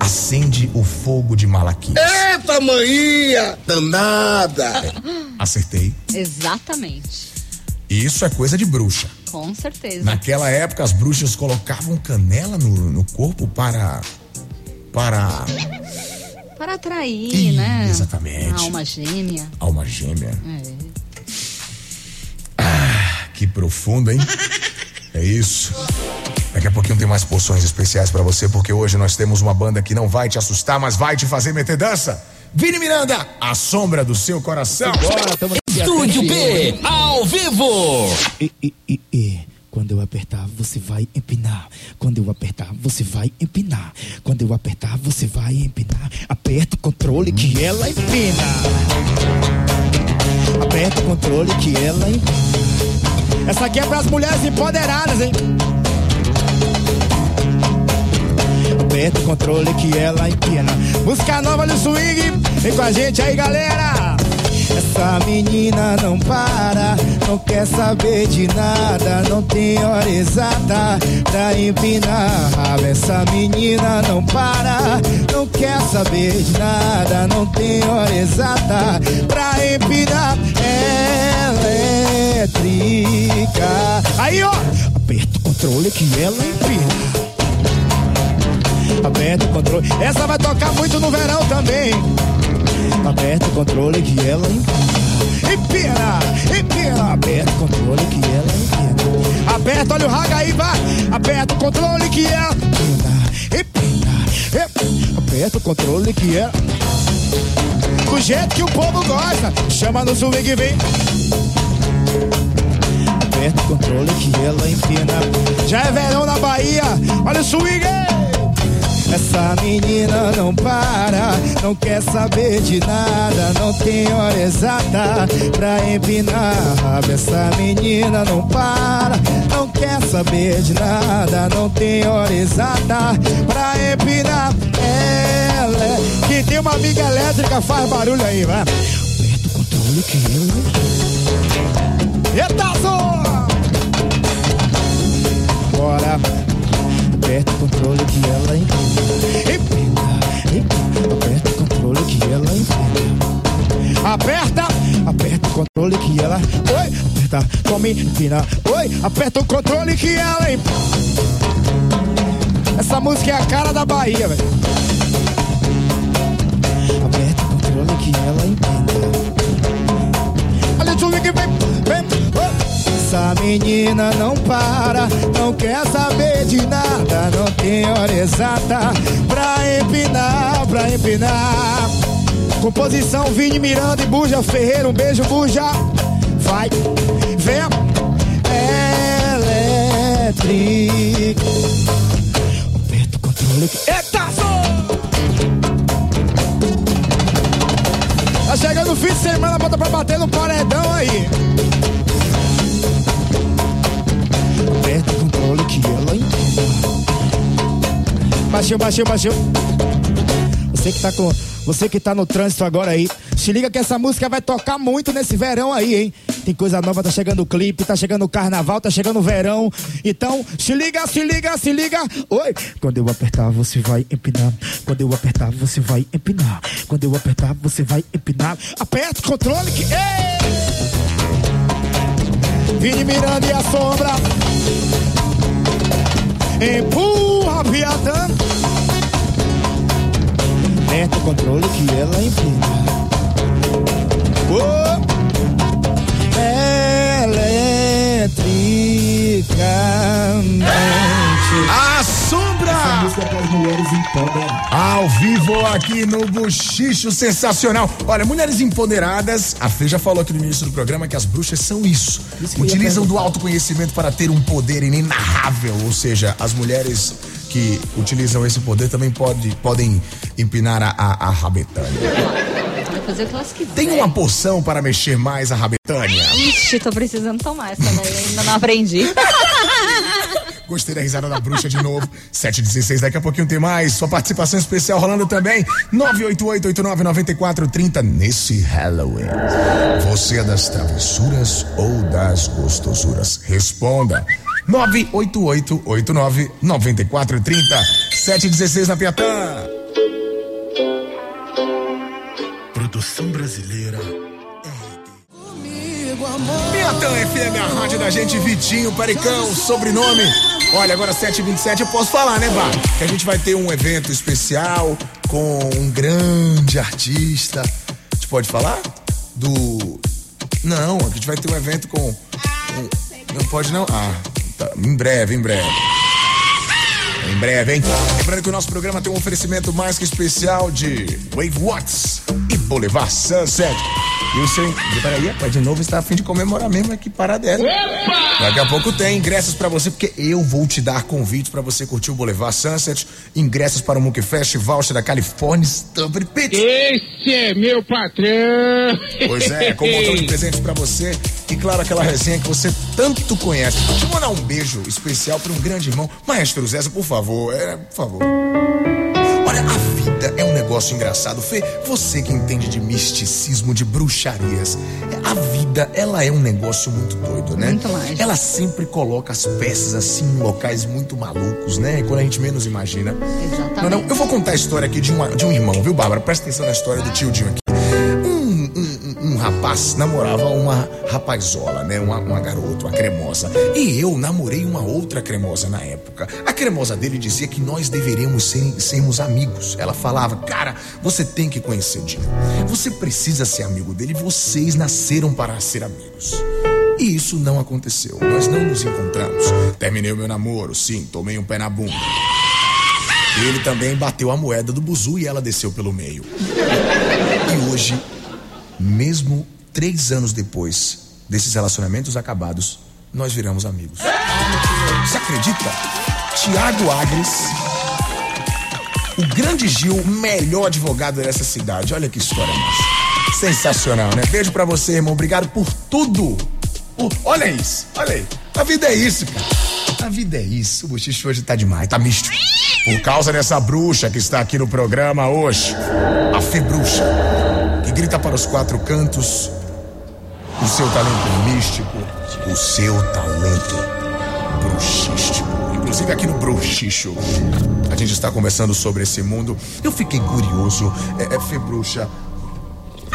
acende o fogo de Malaquias.
Eita, maninha! Danada!
Acertei.
Exatamente.
Isso é coisa de bruxa.
Com certeza.
Naquela época, as bruxas colocavam canela no, no corpo para. para.
Para atrair,
Ih,
né?
exatamente.
A alma gêmea.
alma gêmea.
É.
Que profundo, hein? É isso. Daqui a pouquinho tem mais poções especiais pra você, porque hoje nós temos uma banda que não vai te assustar, mas vai te fazer meter dança. Vini Miranda, a sombra do seu coração.
Bora, tamo
Estúdio P, ao vivo.
E, e, e, e. Quando eu apertar, você vai empinar. Quando eu apertar, você vai empinar. Quando eu apertar, você vai empinar. Aperta o controle que ela empina. Aperta o controle que ela empina. Essa aqui é pras mulheres empoderadas, hein? Aperta o controle que ela empina. Música nova no swing. Vem com a gente aí, galera. Essa menina não para, não quer saber de nada, não tem hora exata pra empinar. Essa menina não para, não quer saber de nada, não tem hora exata pra empinar. Elétrica. Aí, ó, aperta o controle que ela empina. Aperta o controle. Essa vai tocar muito no verão também. Aperta o controle que ela empina. Empina, empina. Aperta o controle que ela empina. Aperta, olha o raga aí, vai. Aperta o controle que ela empina. Empina, empina. Aperta o controle que ela. Do jeito que o povo gosta. Chama no swing e vem. Aperta o controle que ela empina. Já é verão na Bahia. Olha o swing. Essa menina não para, não quer saber de nada, não tem hora exata pra empinar. Essa menina não para, não quer saber de nada, não tem hora exata pra empinar. Ela que tem uma amiga elétrica, faz barulho aí, vai. Aperta o controle que eu. Eita, zorra! Bora. Aperta o controle que ela empina. Empina, empina. Aperta o controle que ela empina. Aperta, aperta o controle que ela. Oi, aperta, come, empina. Oi, aperta o controle que ela empina. Essa música é a cara da Bahia, velho. Aperta o controle que ela empina. Olha o que vem, vem, oi. Essa menina não para, não quer saber de nada, não tem hora exata pra empinar, pra empinar. Composição Vini Miranda e Buja Ferreira, um beijo, Buja. Vai, vem. Elétrica. Aperta o controle. Eita, só! Tá chegando o fim de semana, bota pra bater no paredão aí. Baixou, baixou, baixou. Você que tá com. Você que tá no trânsito agora aí, se liga que essa música vai tocar muito nesse verão aí, hein? Tem coisa nova, tá chegando o clipe, tá chegando o carnaval, tá chegando o verão. Então, se liga, se liga, se liga. Oi! Quando eu apertar, você vai empinar. Quando eu apertar, você vai empinar. Quando eu apertar, você vai empinar. Aperta o controle que. Ei! Vini Miranda e a sombra. Empurra, piadão. Aperta o controle que ela empina. Oh! Eletricamente.
A sombra! Ao vivo aqui no Buchicho Sensacional. Olha, mulheres empoderadas, a Fê já falou aqui no início do programa que as bruxas são isso.
Isso
Utilizam do autoconhecimento para ter um poder inenarrável. Ou seja, as mulheres que utilizam esse poder também pode, podem empinar a, a, a rabetânia. Tem uma poção para mexer mais a rabetânia?
Ixi, tô precisando tomar essa daí, ainda não aprendi.
Gostei da risada da bruxa de novo. 716, daqui a pouquinho tem mais. Sua participação especial rolando também. 988-89-9430 nesse Halloween. Você é das travessuras ou das gostosuras? Responda. 988-89-9430. 716 na Piatã. Produção brasileira. Piatã FM, a rádio da gente, Vitinho, Pericão, sobrenome. Olha, agora 7h27 eu posso falar, né, Bar? Que a gente vai ter um evento especial com um grande artista. A gente pode falar? Do. Não, a gente vai ter um evento com. um- Não pode não? Ah, tá. Em breve, em breve. Em breve, hein? Lembrando que o nosso programa tem um oferecimento mais que especial de Wave Watts e Boulevard Sunset. E o seu. Peraí, rapaz, de novo está a fim de comemorar mesmo aqui parada é. Daqui a pouco tem ingressos pra você, porque eu vou te dar convite pra você curtir o Boulevard Sunset, ingressos para o Monkey Fest, voucher da California Stubber Pit.
Esse é meu patrão.
Pois é, com um montão de presentes pra você e claro aquela resenha que você tanto conhece. Deixa eu mandar um beijo especial para um grande irmão, Maestro Zé, por favor, é, por favor. Negócio engraçado. Fê, você que entende de misticismo, de bruxarias, a vida, ela é um negócio muito doido, né?
Muito mágico.
Ela sempre coloca as peças assim em locais muito malucos, né? Quando a gente menos imagina.
Exatamente.
Não, não, eu vou contar a história aqui de, uma, de um irmão, viu, Bárbara? Presta atenção na história do tio Dinho aqui. Um, um- um rapaz namorava uma rapazola, né? Uma, uma garota, uma cremosa. E eu namorei uma outra cremosa na época. A cremosa dele dizia que nós deveríamos ser, sermos amigos. Ela falava, cara, você tem que conhecer o Dinho. Você precisa ser amigo dele. Vocês nasceram para ser amigos. E isso não aconteceu. Nós não nos encontramos. Terminei o meu namoro, sim, tomei um pé na bunda. Ele também bateu a moeda do buzu e ela desceu pelo meio. E hoje, mesmo três anos depois desses relacionamentos acabados, nós viramos amigos. Você acredita? Tiago Agres, o grande Gil, melhor advogado dessa cidade. Olha que história massa. Sensacional, né? Beijo pra você, irmão. Obrigado por tudo. Por- Olha isso, olha aí. A vida é isso, cara. A vida é isso. O bochicho hoje tá demais, tá misto. Por causa dessa bruxa que está aqui no programa hoje, a Fê Bruxa, que grita para os quatro cantos o seu talento místico, o seu talento bruxístico. Inclusive aqui no Bruxicho, a gente está conversando sobre esse mundo. Eu fiquei curioso, é, é Fê Bruxa,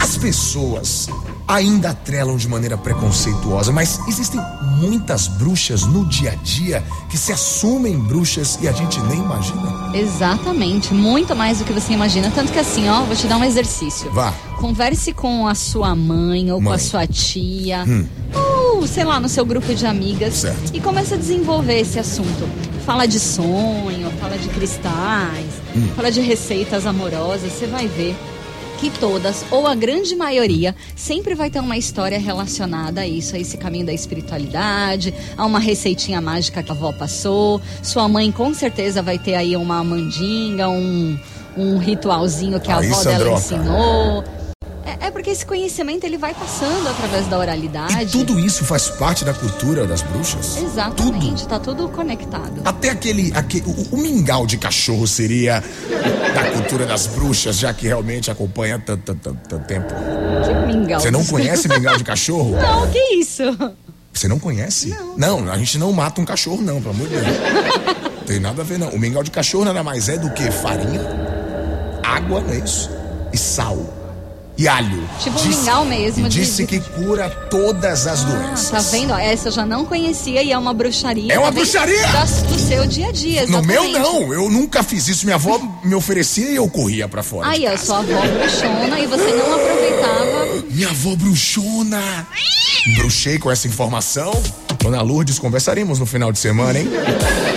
as pessoas ainda atrelam de maneira preconceituosa, mas existem muitas bruxas no dia a dia que se assumem bruxas e a gente nem imagina.
Exatamente, muito mais do que você imagina. Tanto que assim, ó, vou te dar um exercício.
Vá.
Converse com a sua mãe ou com
Mãe.
a sua tia.
Hum.
Ou, sei lá, no seu grupo de amigas.
Certo.
E começa a desenvolver esse assunto. Fala de sonho, fala de cristais,
Hum.
fala de receitas amorosas. Você vai ver que todas, ou a grande maioria, sempre vai ter uma história relacionada a isso, a esse caminho da espiritualidade, a uma receitinha mágica que a avó passou. Sua mãe com certeza vai ter aí uma mandinga, um, um ritualzinho que a
Aí,
avó dela
Sandroca.
ensinou. É, é porque esse conhecimento ele vai passando através da oralidade.
E tudo isso faz parte da cultura das bruxas?
Exatamente, tá tudo conectado.
Até aquele. aquele o, o mingau de cachorro seria da cultura das bruxas, já que realmente acompanha tanto, tanto, tanto tempo.
Que mingau.
Você não conhece mingau de cachorro?
Não, que isso?
Você não conhece? Não. a gente não mata um cachorro, não, pelo amor de Deus. Tem nada a ver, não. O mingau de cachorro nada mais é do que farinha, água, não é isso? E sal. E alho.
Tipo um mingau mesmo
E
de-
disse que cura todas as
Ah,
doenças.
tá vendo? Essa eu já não conhecia e é uma bruxaria.
É uma bruxaria?
das- do seu dia a dia,
No meu,
exatamente.
não. Eu nunca fiz isso. Minha avó me oferecia e eu corria pra fora.
Aí,
casa.
sua avó bruxona e você não aproveitava.
Minha avó bruxona. Bruxei com essa informação. Dona Lourdes, conversaremos no final de semana, hein?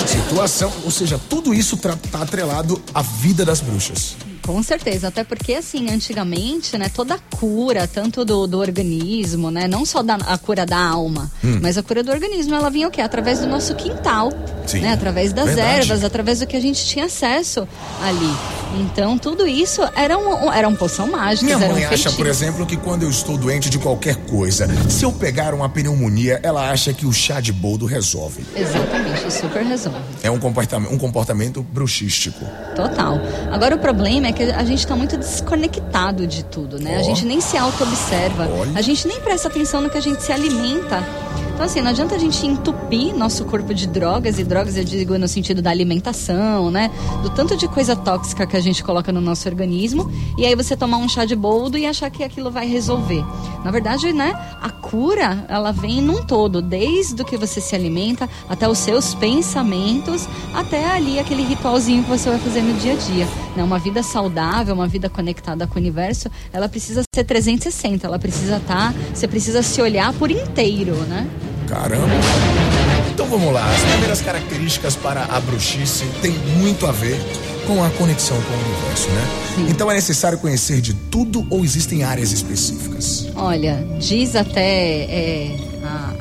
Situação, ou seja, tudo isso tá atrelado à vida das bruxas.
Com certeza, até porque assim, antigamente, né, toda a cura, tanto do, do organismo, né, não só da, a cura da alma,
Hum.
mas a cura do organismo, ela vinha o quê? Através do nosso quintal,
Sim.
né, através das
Verdade.
ervas, através do que a gente tinha acesso ali. Então, tudo isso era um, era um poção mágica,
Minha
era um
mãe acha, por exemplo, que quando eu estou doente de qualquer coisa, se eu pegar uma pneumonia, ela acha que o chá de boldo resolve.
Exatamente, super resolve.
É um comportamento, um comportamento bruxístico.
Total. Agora o problema é que a gente está muito desconectado de tudo, né?
Ó.
A gente nem se auto-observa, a gente nem presta atenção no que a gente se alimenta. Então, assim, não adianta a gente entupir nosso corpo de drogas, e drogas eu digo no sentido da alimentação, né? Do tanto de coisa tóxica que a gente coloca no nosso organismo, e aí você tomar um chá de boldo e achar que aquilo vai resolver. Na verdade, né, a cura, ela vem num todo, desde o que você se alimenta, até os seus pensamentos, até ali aquele ritualzinho que você vai fazer no dia a dia. Né? Uma vida saudável, uma vida conectada com o universo, ela precisa ser 360, ela precisa estar, você precisa se olhar por inteiro, né?
Caramba. Então vamos lá. As primeiras características para a bruxice têm muito a ver com a conexão com o universo, né? Então é necessário conhecer de tudo ou existem áreas específicas?
Olha, diz até é, a-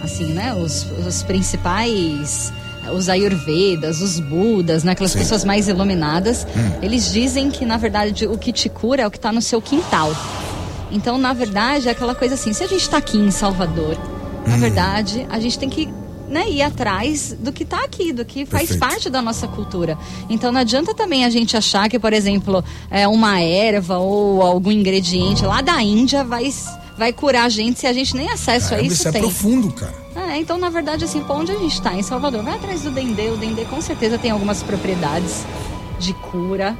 a- assim, né? Os, os principais, os ayurvedas, os budas, né? Aquelas
Sim.
pessoas mais iluminadas,
Hum.
eles dizem que na verdade o que te cura é o que está no seu quintal. Então, na verdade, é aquela coisa assim: se a gente está aqui em Salvador, na
Hum.
verdade, a gente tem que né, ir atrás do que está aqui, do que faz
Perfeito.
parte da nossa cultura. Então não adianta também a gente achar que, por exemplo, é uma erva ou algum ingrediente lá da Índia vai, vai curar a gente se a gente nem acesso a isso,
isso é
tem.
profundo, cara.
É, então, na verdade, assim, pra onde a gente está? Em Salvador, vai atrás do Dendê. O Dendê com certeza tem algumas propriedades de cura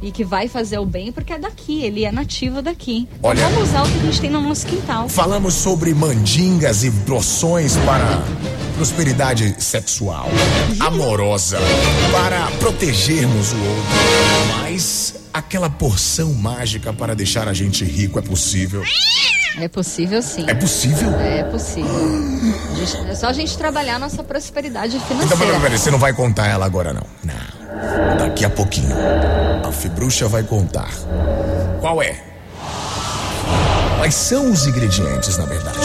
e que vai fazer o bem porque é daqui, ele é nativo daqui.
Olha-
vamos usar o que a gente tem no nosso quintal.
Falamos sobre mandingas e broções para prosperidade sexual, amorosa, para protegermos o outro. Mas aquela porção mágica para deixar a gente rico é possível?
É possível sim.
É possível?
É possível. A gente- É só a gente trabalhar a nossa prosperidade
Então,
financeira.
peraí, peraí, você não vai contar ela agora, não. Não. Daqui a pouquinho, a Fibruxa vai contar. Qual é? Quais são os ingredientes, na verdade,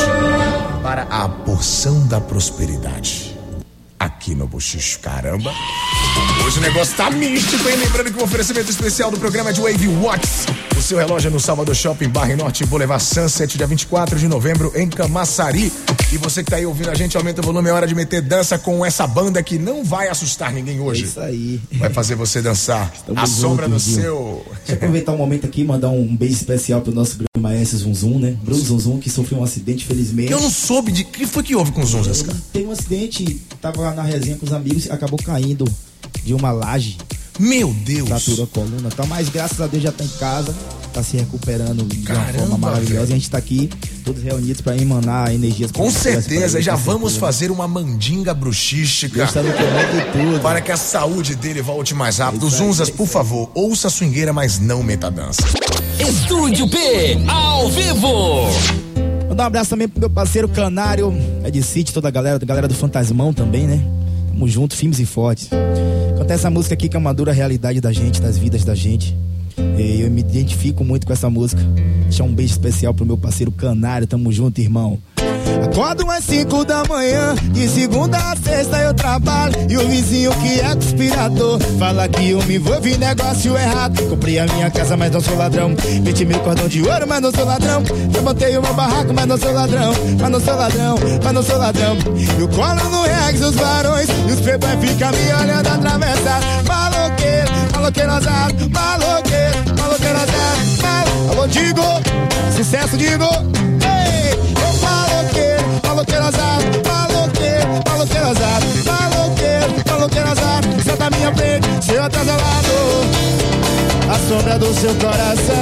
para a porção da prosperidade? Aqui no Bochicho, caramba. Hoje o negócio tá místico, hein? Lembrando que o oferecimento especial do programa é de Wave Watts. O seu relógio é no Salvador Shopping, Barra Norte, Boulevard Sunset, dia 24 de novembro, em Camaçari. E você que tá aí ouvindo a gente, aumenta o volume, é hora de meter dança com essa banda que não vai assustar ninguém hoje.
É isso aí.
Vai fazer você dançar.
Estamos
a sombra do seu.
Deixa eu aproveitar um momento aqui e mandar um beijo especial pro nosso grande maestro Zum Zum, né? Bruno Zum Zum, que sofreu um acidente, felizmente.
Eu não soube de. O que foi que houve com os Zunzas, cara?
Teve um acidente, tava lá na resenha com os amigos e acabou caindo de uma laje.
Meu Deus!
Fraturou a coluna. Tá, mas graças a Deus já tá em casa, tá se recuperando de
Caramba,
uma forma maravilhosa. E a gente tá aqui, todos reunidos pra emanar energias
Com certeza, já vamos fazer uma mandinga bruxística.
De tudo.
Para que a saúde dele volte mais rápido.
É isso
Zunzas,
é
por favor, ouça a swingueira, mas não meta dança.
Estúdio P, ao vivo.
Mandar um abraço também pro meu parceiro Canário, Ed City, toda a galera, a galera do Fantasmão também, né? Tamo junto, firmes e fortes. Essa música aqui que é uma dura realidade da gente, das vidas da gente. E eu me identifico muito com essa música. Deixar um beijo especial pro meu parceiro Canário, tamo junto, irmão. Acordo às 5 da manhã, de segunda a sexta eu trabalho. E o vizinho que é conspirador fala que eu me envolvi em negócio errado. Comprei a minha casa, mas não sou ladrão. 20 mil cordão de ouro, mas não sou ladrão. Já montei uma barraca, mas não sou ladrão. Mas não sou ladrão, mas não sou ladrão. Eu colo no regs os varões e os playboy ficam me olhando atravessar. Sombra do seu coração.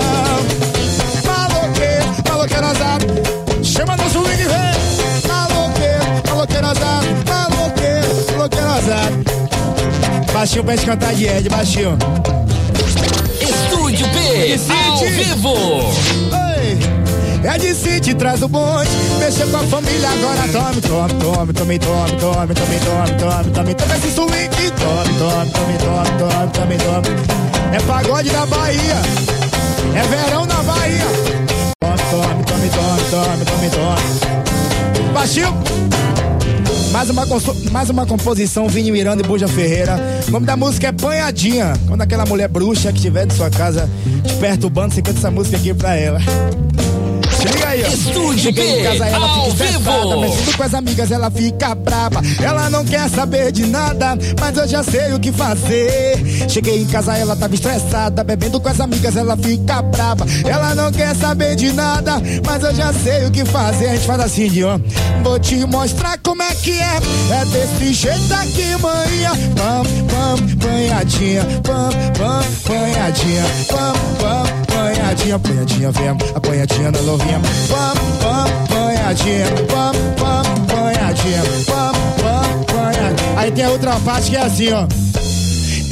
Maloqueiro, maloqueiro ousado, chama no swing e vem. Maloqueiro, maloqueiro ousado, maloqueiro, maloqueiro ousado. Baixinho pra gente cantar de Ed, baixinho.
Estúdio P, ao vivo.
Ei, É de City, traz o bonde. Mexer com a família agora. Tome, tome, tome, tome, tome, tome, tome, tome, tome, tome, tome esse swing. Tome, tome, tome, tome, tome, tome, tome. É pagode da Bahia. É verão na Bahia. Tome, tome, tome, tome, tome, tome, tome. Baixinho. Mais uma, mais uma composição, Vini Miranda e Buja Ferreira. O nome da música é Panhadinha. Quando aquela mulher bruxa que estiver de sua casa te perturbando, você canta essa música aqui pra ela. Se liga aí, ó.
Estúdio
Cheguei em casa, ela
ao
fica
vivo.
mexendo com as amigas, ela fica brava. Ela não quer saber de nada, mas eu já sei o que fazer. Cheguei em casa, ela tava estressada, bebendo com as amigas, ela fica brava. Ela não quer saber de nada, mas eu já sei o que fazer. A gente faz assim, ó. Vou te mostrar como é que é. É desse jeito aqui, manhã. Pam, pam, panhadinha. Pam, pam, panhadinha. Pam, pam, panhadinha. Panhadinha, vem. Apanhadinha na novinha. Pam, pam, panhadinha. Pam, pam, panhadinha. Pam, pam, panhadinha. Aí tem a outra parte que é assim, ó.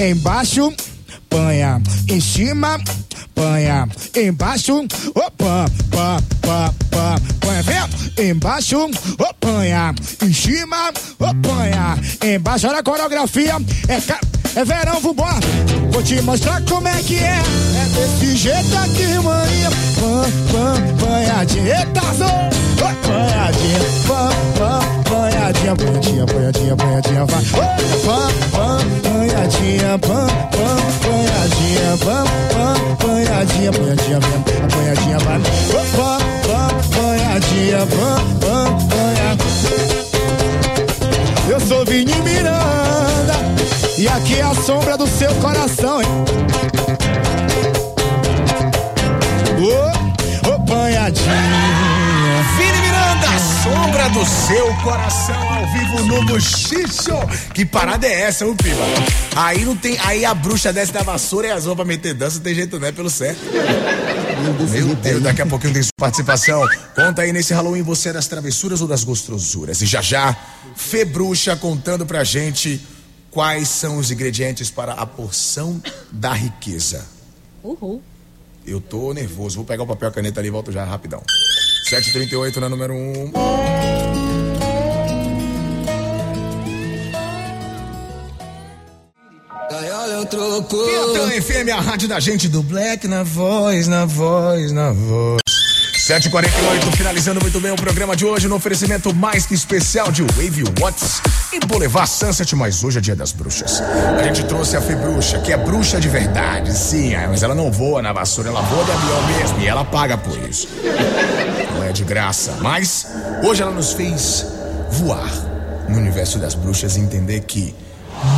Embaixo, panha. Em cima, panha. Embaixo, opa, pá, pá, pá, panha. Vem, embaixo, ô panha. Em cima, ô panha. Embaixo, olha a coreografia. É, é verão, vambora. Vou te mostrar como é que é. É desse jeito aqui, manhã. Pam, pam, panhadinha. Eita, zô. Panhadinha. Pam, pam, panhadinha. Panhadinha, panhadinha, panhadinha. Vai. Ô, pam, pam, panhadinha. Pam, pam, panhadinha. Pam, pam, panhadinha. Panhadinha, vem. Apanhadinha, vai. Ô, pam, pam, panhadinha. Pam, pam, panhadinha. Eu sou Vini Miranda e aqui é a sombra do seu coração, hein? Ô, panhadinha.
Vini Miranda, sombra do seu coração ao vivo no Bochicho. Que parada é essa, ô Piba? Aí não tem. Aí a bruxa desce da vassoura e as pra meter dança, não tem jeito, não é pelo certo. Meu Deus, daqui a pouquinho tem sua participação. Conta aí nesse Halloween você é das travessuras ou das gostosuras? E já já, Fê Bruxa contando pra gente quais são os ingredientes para a porção da riqueza.
Uhul.
Eu tô nervoso, vou pegar o papel e a caneta ali e volto já rapidão. 738 na número 1. Piatã FM, a rádio da gente do Black na voz, na voz, na voz. 748, finalizando muito bem o programa de hoje no oferecimento mais que especial de Wave Watts e Boulevard Sunset, mas hoje é dia das bruxas. A gente trouxe a Fê Bruxa, que é bruxa de verdade, sim, é, mas ela não voa na vassoura, ela voa de avião mesmo e ela paga por isso. Não é de graça, mas hoje ela nos fez voar no universo das bruxas e entender que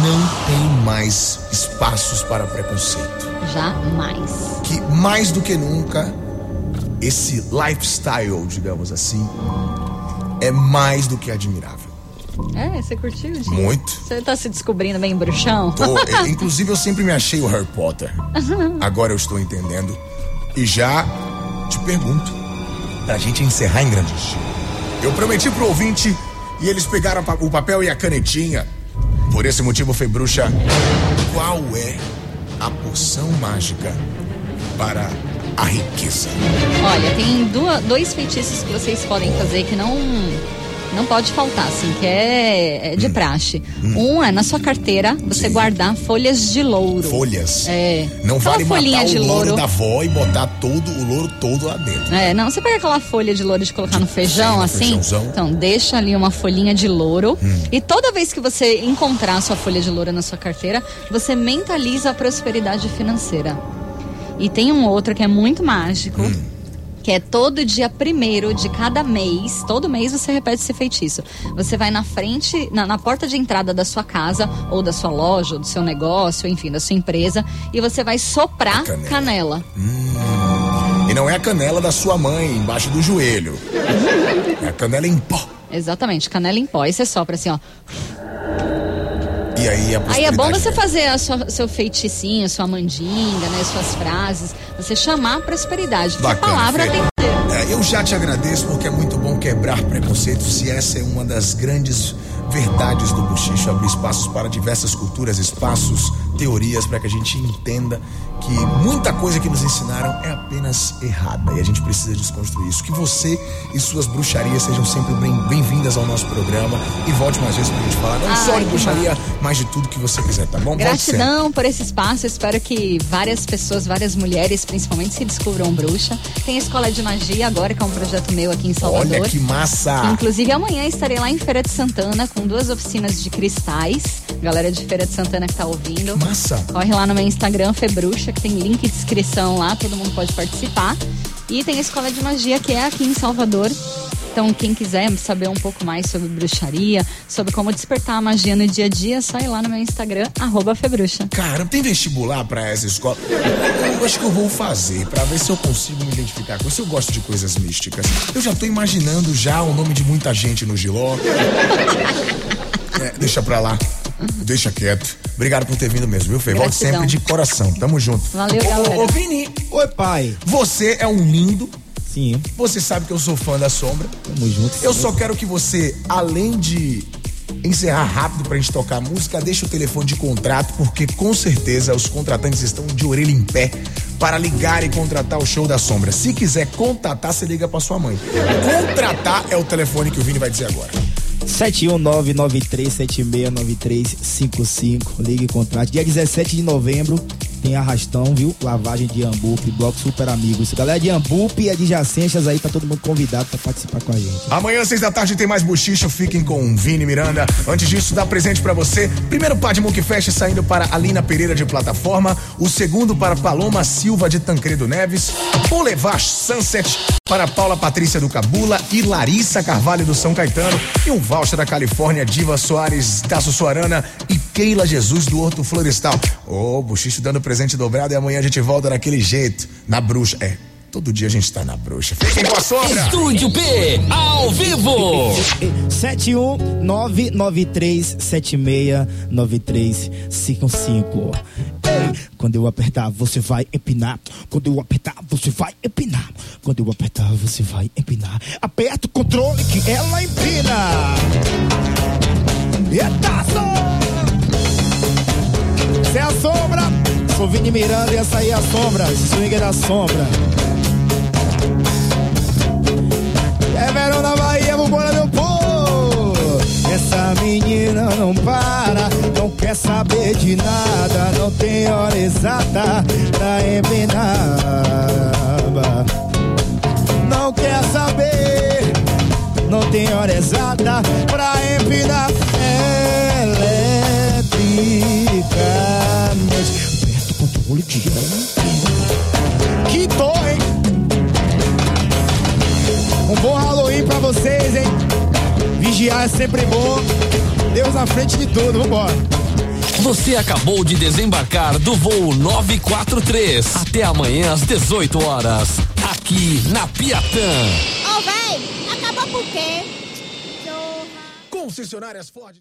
não tem mais espaços para preconceito.
Jamais.
Que mais do que nunca esse lifestyle, digamos assim, é mais do que admirável.
É, você curtiu, Di?
Muito.
Você tá se descobrindo bem bruxão?
Tô, é, inclusive, eu sempre me achei o Harry Potter. Agora eu estou entendendo. E já te pergunto, pra gente encerrar em grande estilo. Eu prometi pro ouvinte e eles pegaram o papel e a canetinha. Por esse motivo, Fê Bruxa, qual é a poção mágica para a riqueza?
Olha, tem duas- dois feitiços que vocês podem fazer que não não pode faltar, assim, que é, é de praxe. Um é na sua carteira você guardar folhas de louro.
Folhas.
É.
Não
Aquela
vale
folhinha
matar
de
o louro,
louro.
da avó e botar todo o louro todo lá dentro.
É, não, você pega aquela folha de louro de colocar no feijão,
Sim,
assim.
feijãozão. Hum.
Então, deixa ali uma folhinha de louro. E toda vez que você encontrar a sua folha de louro na sua carteira, você mentaliza a prosperidade financeira. E tem um outro que é muito mágico.
Hum.
Que é todo dia primeiro de cada mês, todo mês você repete esse feitiço. Você vai na frente, na, na porta de entrada da sua casa, ou da sua loja, ou do seu negócio, enfim, da sua empresa, e você vai soprar
Canela.
canela.
E não é a canela da sua mãe embaixo do joelho. É a canela em pó.
Exatamente, canela em pó. Aí você sopra assim, ó.
E aí a
Aí é bom você fazer a sua, seu feiticinho, sua mandinga, né? Suas frases. Você chamar a prosperidade. Porque a
Bacana,
palavra
Fê.
tem.
É, eu já te agradeço porque é muito bom quebrar preconceitos e essa é uma das grandes verdades do Buchicho, abrir espaços para diversas culturas, espaços teorias para que a gente entenda que muita coisa que nos ensinaram é apenas errada e a gente precisa desconstruir isso. Que você e suas bruxarias sejam sempre bem- bem-vindas ao nosso programa e volte mais vezes pra gente falar não só
Ai,
de
que
bruxaria, mas de tudo que você quiser, tá bom?
Gratidão por esse espaço. Espero que várias pessoas, várias mulheres, principalmente, se descubram bruxa. Tem a Escola de Magia agora, que é um projeto meu aqui em Salvador.
Olha que massa!
Inclusive, amanhã estarei lá em Feira de Santana com duas oficinas de cristais. Galera de Feira de Santana que tá ouvindo.
Massa!
Corre lá no meu Instagram, Februxa, que tem link de inscrição lá, todo mundo pode participar. E tem a Escola de Magia, que é aqui em Salvador. Então, quem quiser saber um pouco mais sobre bruxaria, sobre como despertar a magia no dia a dia, só ir lá no meu Instagram, arroba Februxa.
Cara, tem vestibular pra essa escola? Eu acho que eu vou fazer pra ver se eu consigo me identificar com isso. Eu gosto de coisas místicas. Eu já tô imaginando já o nome de muita gente no Giló. É, deixa pra lá. Deixa quieto. Obrigado por ter vindo mesmo, viu, Fê? Volte
Gratidão.
sempre de coração. Tamo junto.
Valeu,
Ô,
galera.
Ô, Vini,
Oi, pai.
você é um lindo.
Sim.
Você sabe que eu sou fã da Sombra.
Tamo junto.
Eu só quero que você, além de encerrar rápido pra gente tocar a música, deixe o telefone de contrato, porque com certeza os contratantes estão de orelha em pé para ligar e contratar o show da Sombra. Se quiser contatar, você liga pra sua mãe. Contratar é o telefone que o Vini vai dizer agora.
71993769355. Ligue e contrate. Dia 17 de novembro tem arrastão, viu? Lavagem de Ambupe, Bloco Super Amigos. Galera de Ambupe e adjacências aí, tá todo mundo convidado pra participar com a gente.
Amanhã, seis da tarde, tem mais bochicho. Fiquem com Vini Miranda. Antes disso, dá presente pra você. Primeiro par de Fest saindo para Alina Pereira de plataforma. O segundo para Paloma Silva de Tancredo Neves. Boulevard Sunset para Paula Patrícia do Cabula e Larissa Carvalho do São Caetano. E um voucher da Califórnia, Diva Soares, Tasso Soarana e Keila Jesus do Horto Florestal. Ô, bochicho dando presente dobrado e amanhã a gente volta daquele jeito. Na bruxa. É, todo dia a gente tá na bruxa. Fiquem com a sombra.
Estúdio P, ao vivo.
71993769355. Ei, Quando eu apertar, você vai empinar. Quando eu apertar, você vai empinar. Quando eu apertar, você vai empinar. Aperta o controle que ela empina. Eita, só! Você é a sombra. Sou Vini Miranda e essa aí é a sombra. Swing da sombra. É verão na Bahia, vambora meu povo. Essa menina não para, não quer saber de nada, não tem hora exata pra empinar. Não quer saber, não tem hora exata pra empinar. Ela. Que dor, hein? Um bom Halloween pra vocês, hein? Vigiar é sempre bom. Deus na frente de tudo, vambora.
Você acabou de desembarcar do voo 943. Até amanhã às 18 horas. Aqui na Piatã.
Ô, véi, acabou por quê?
Concessionárias Ford.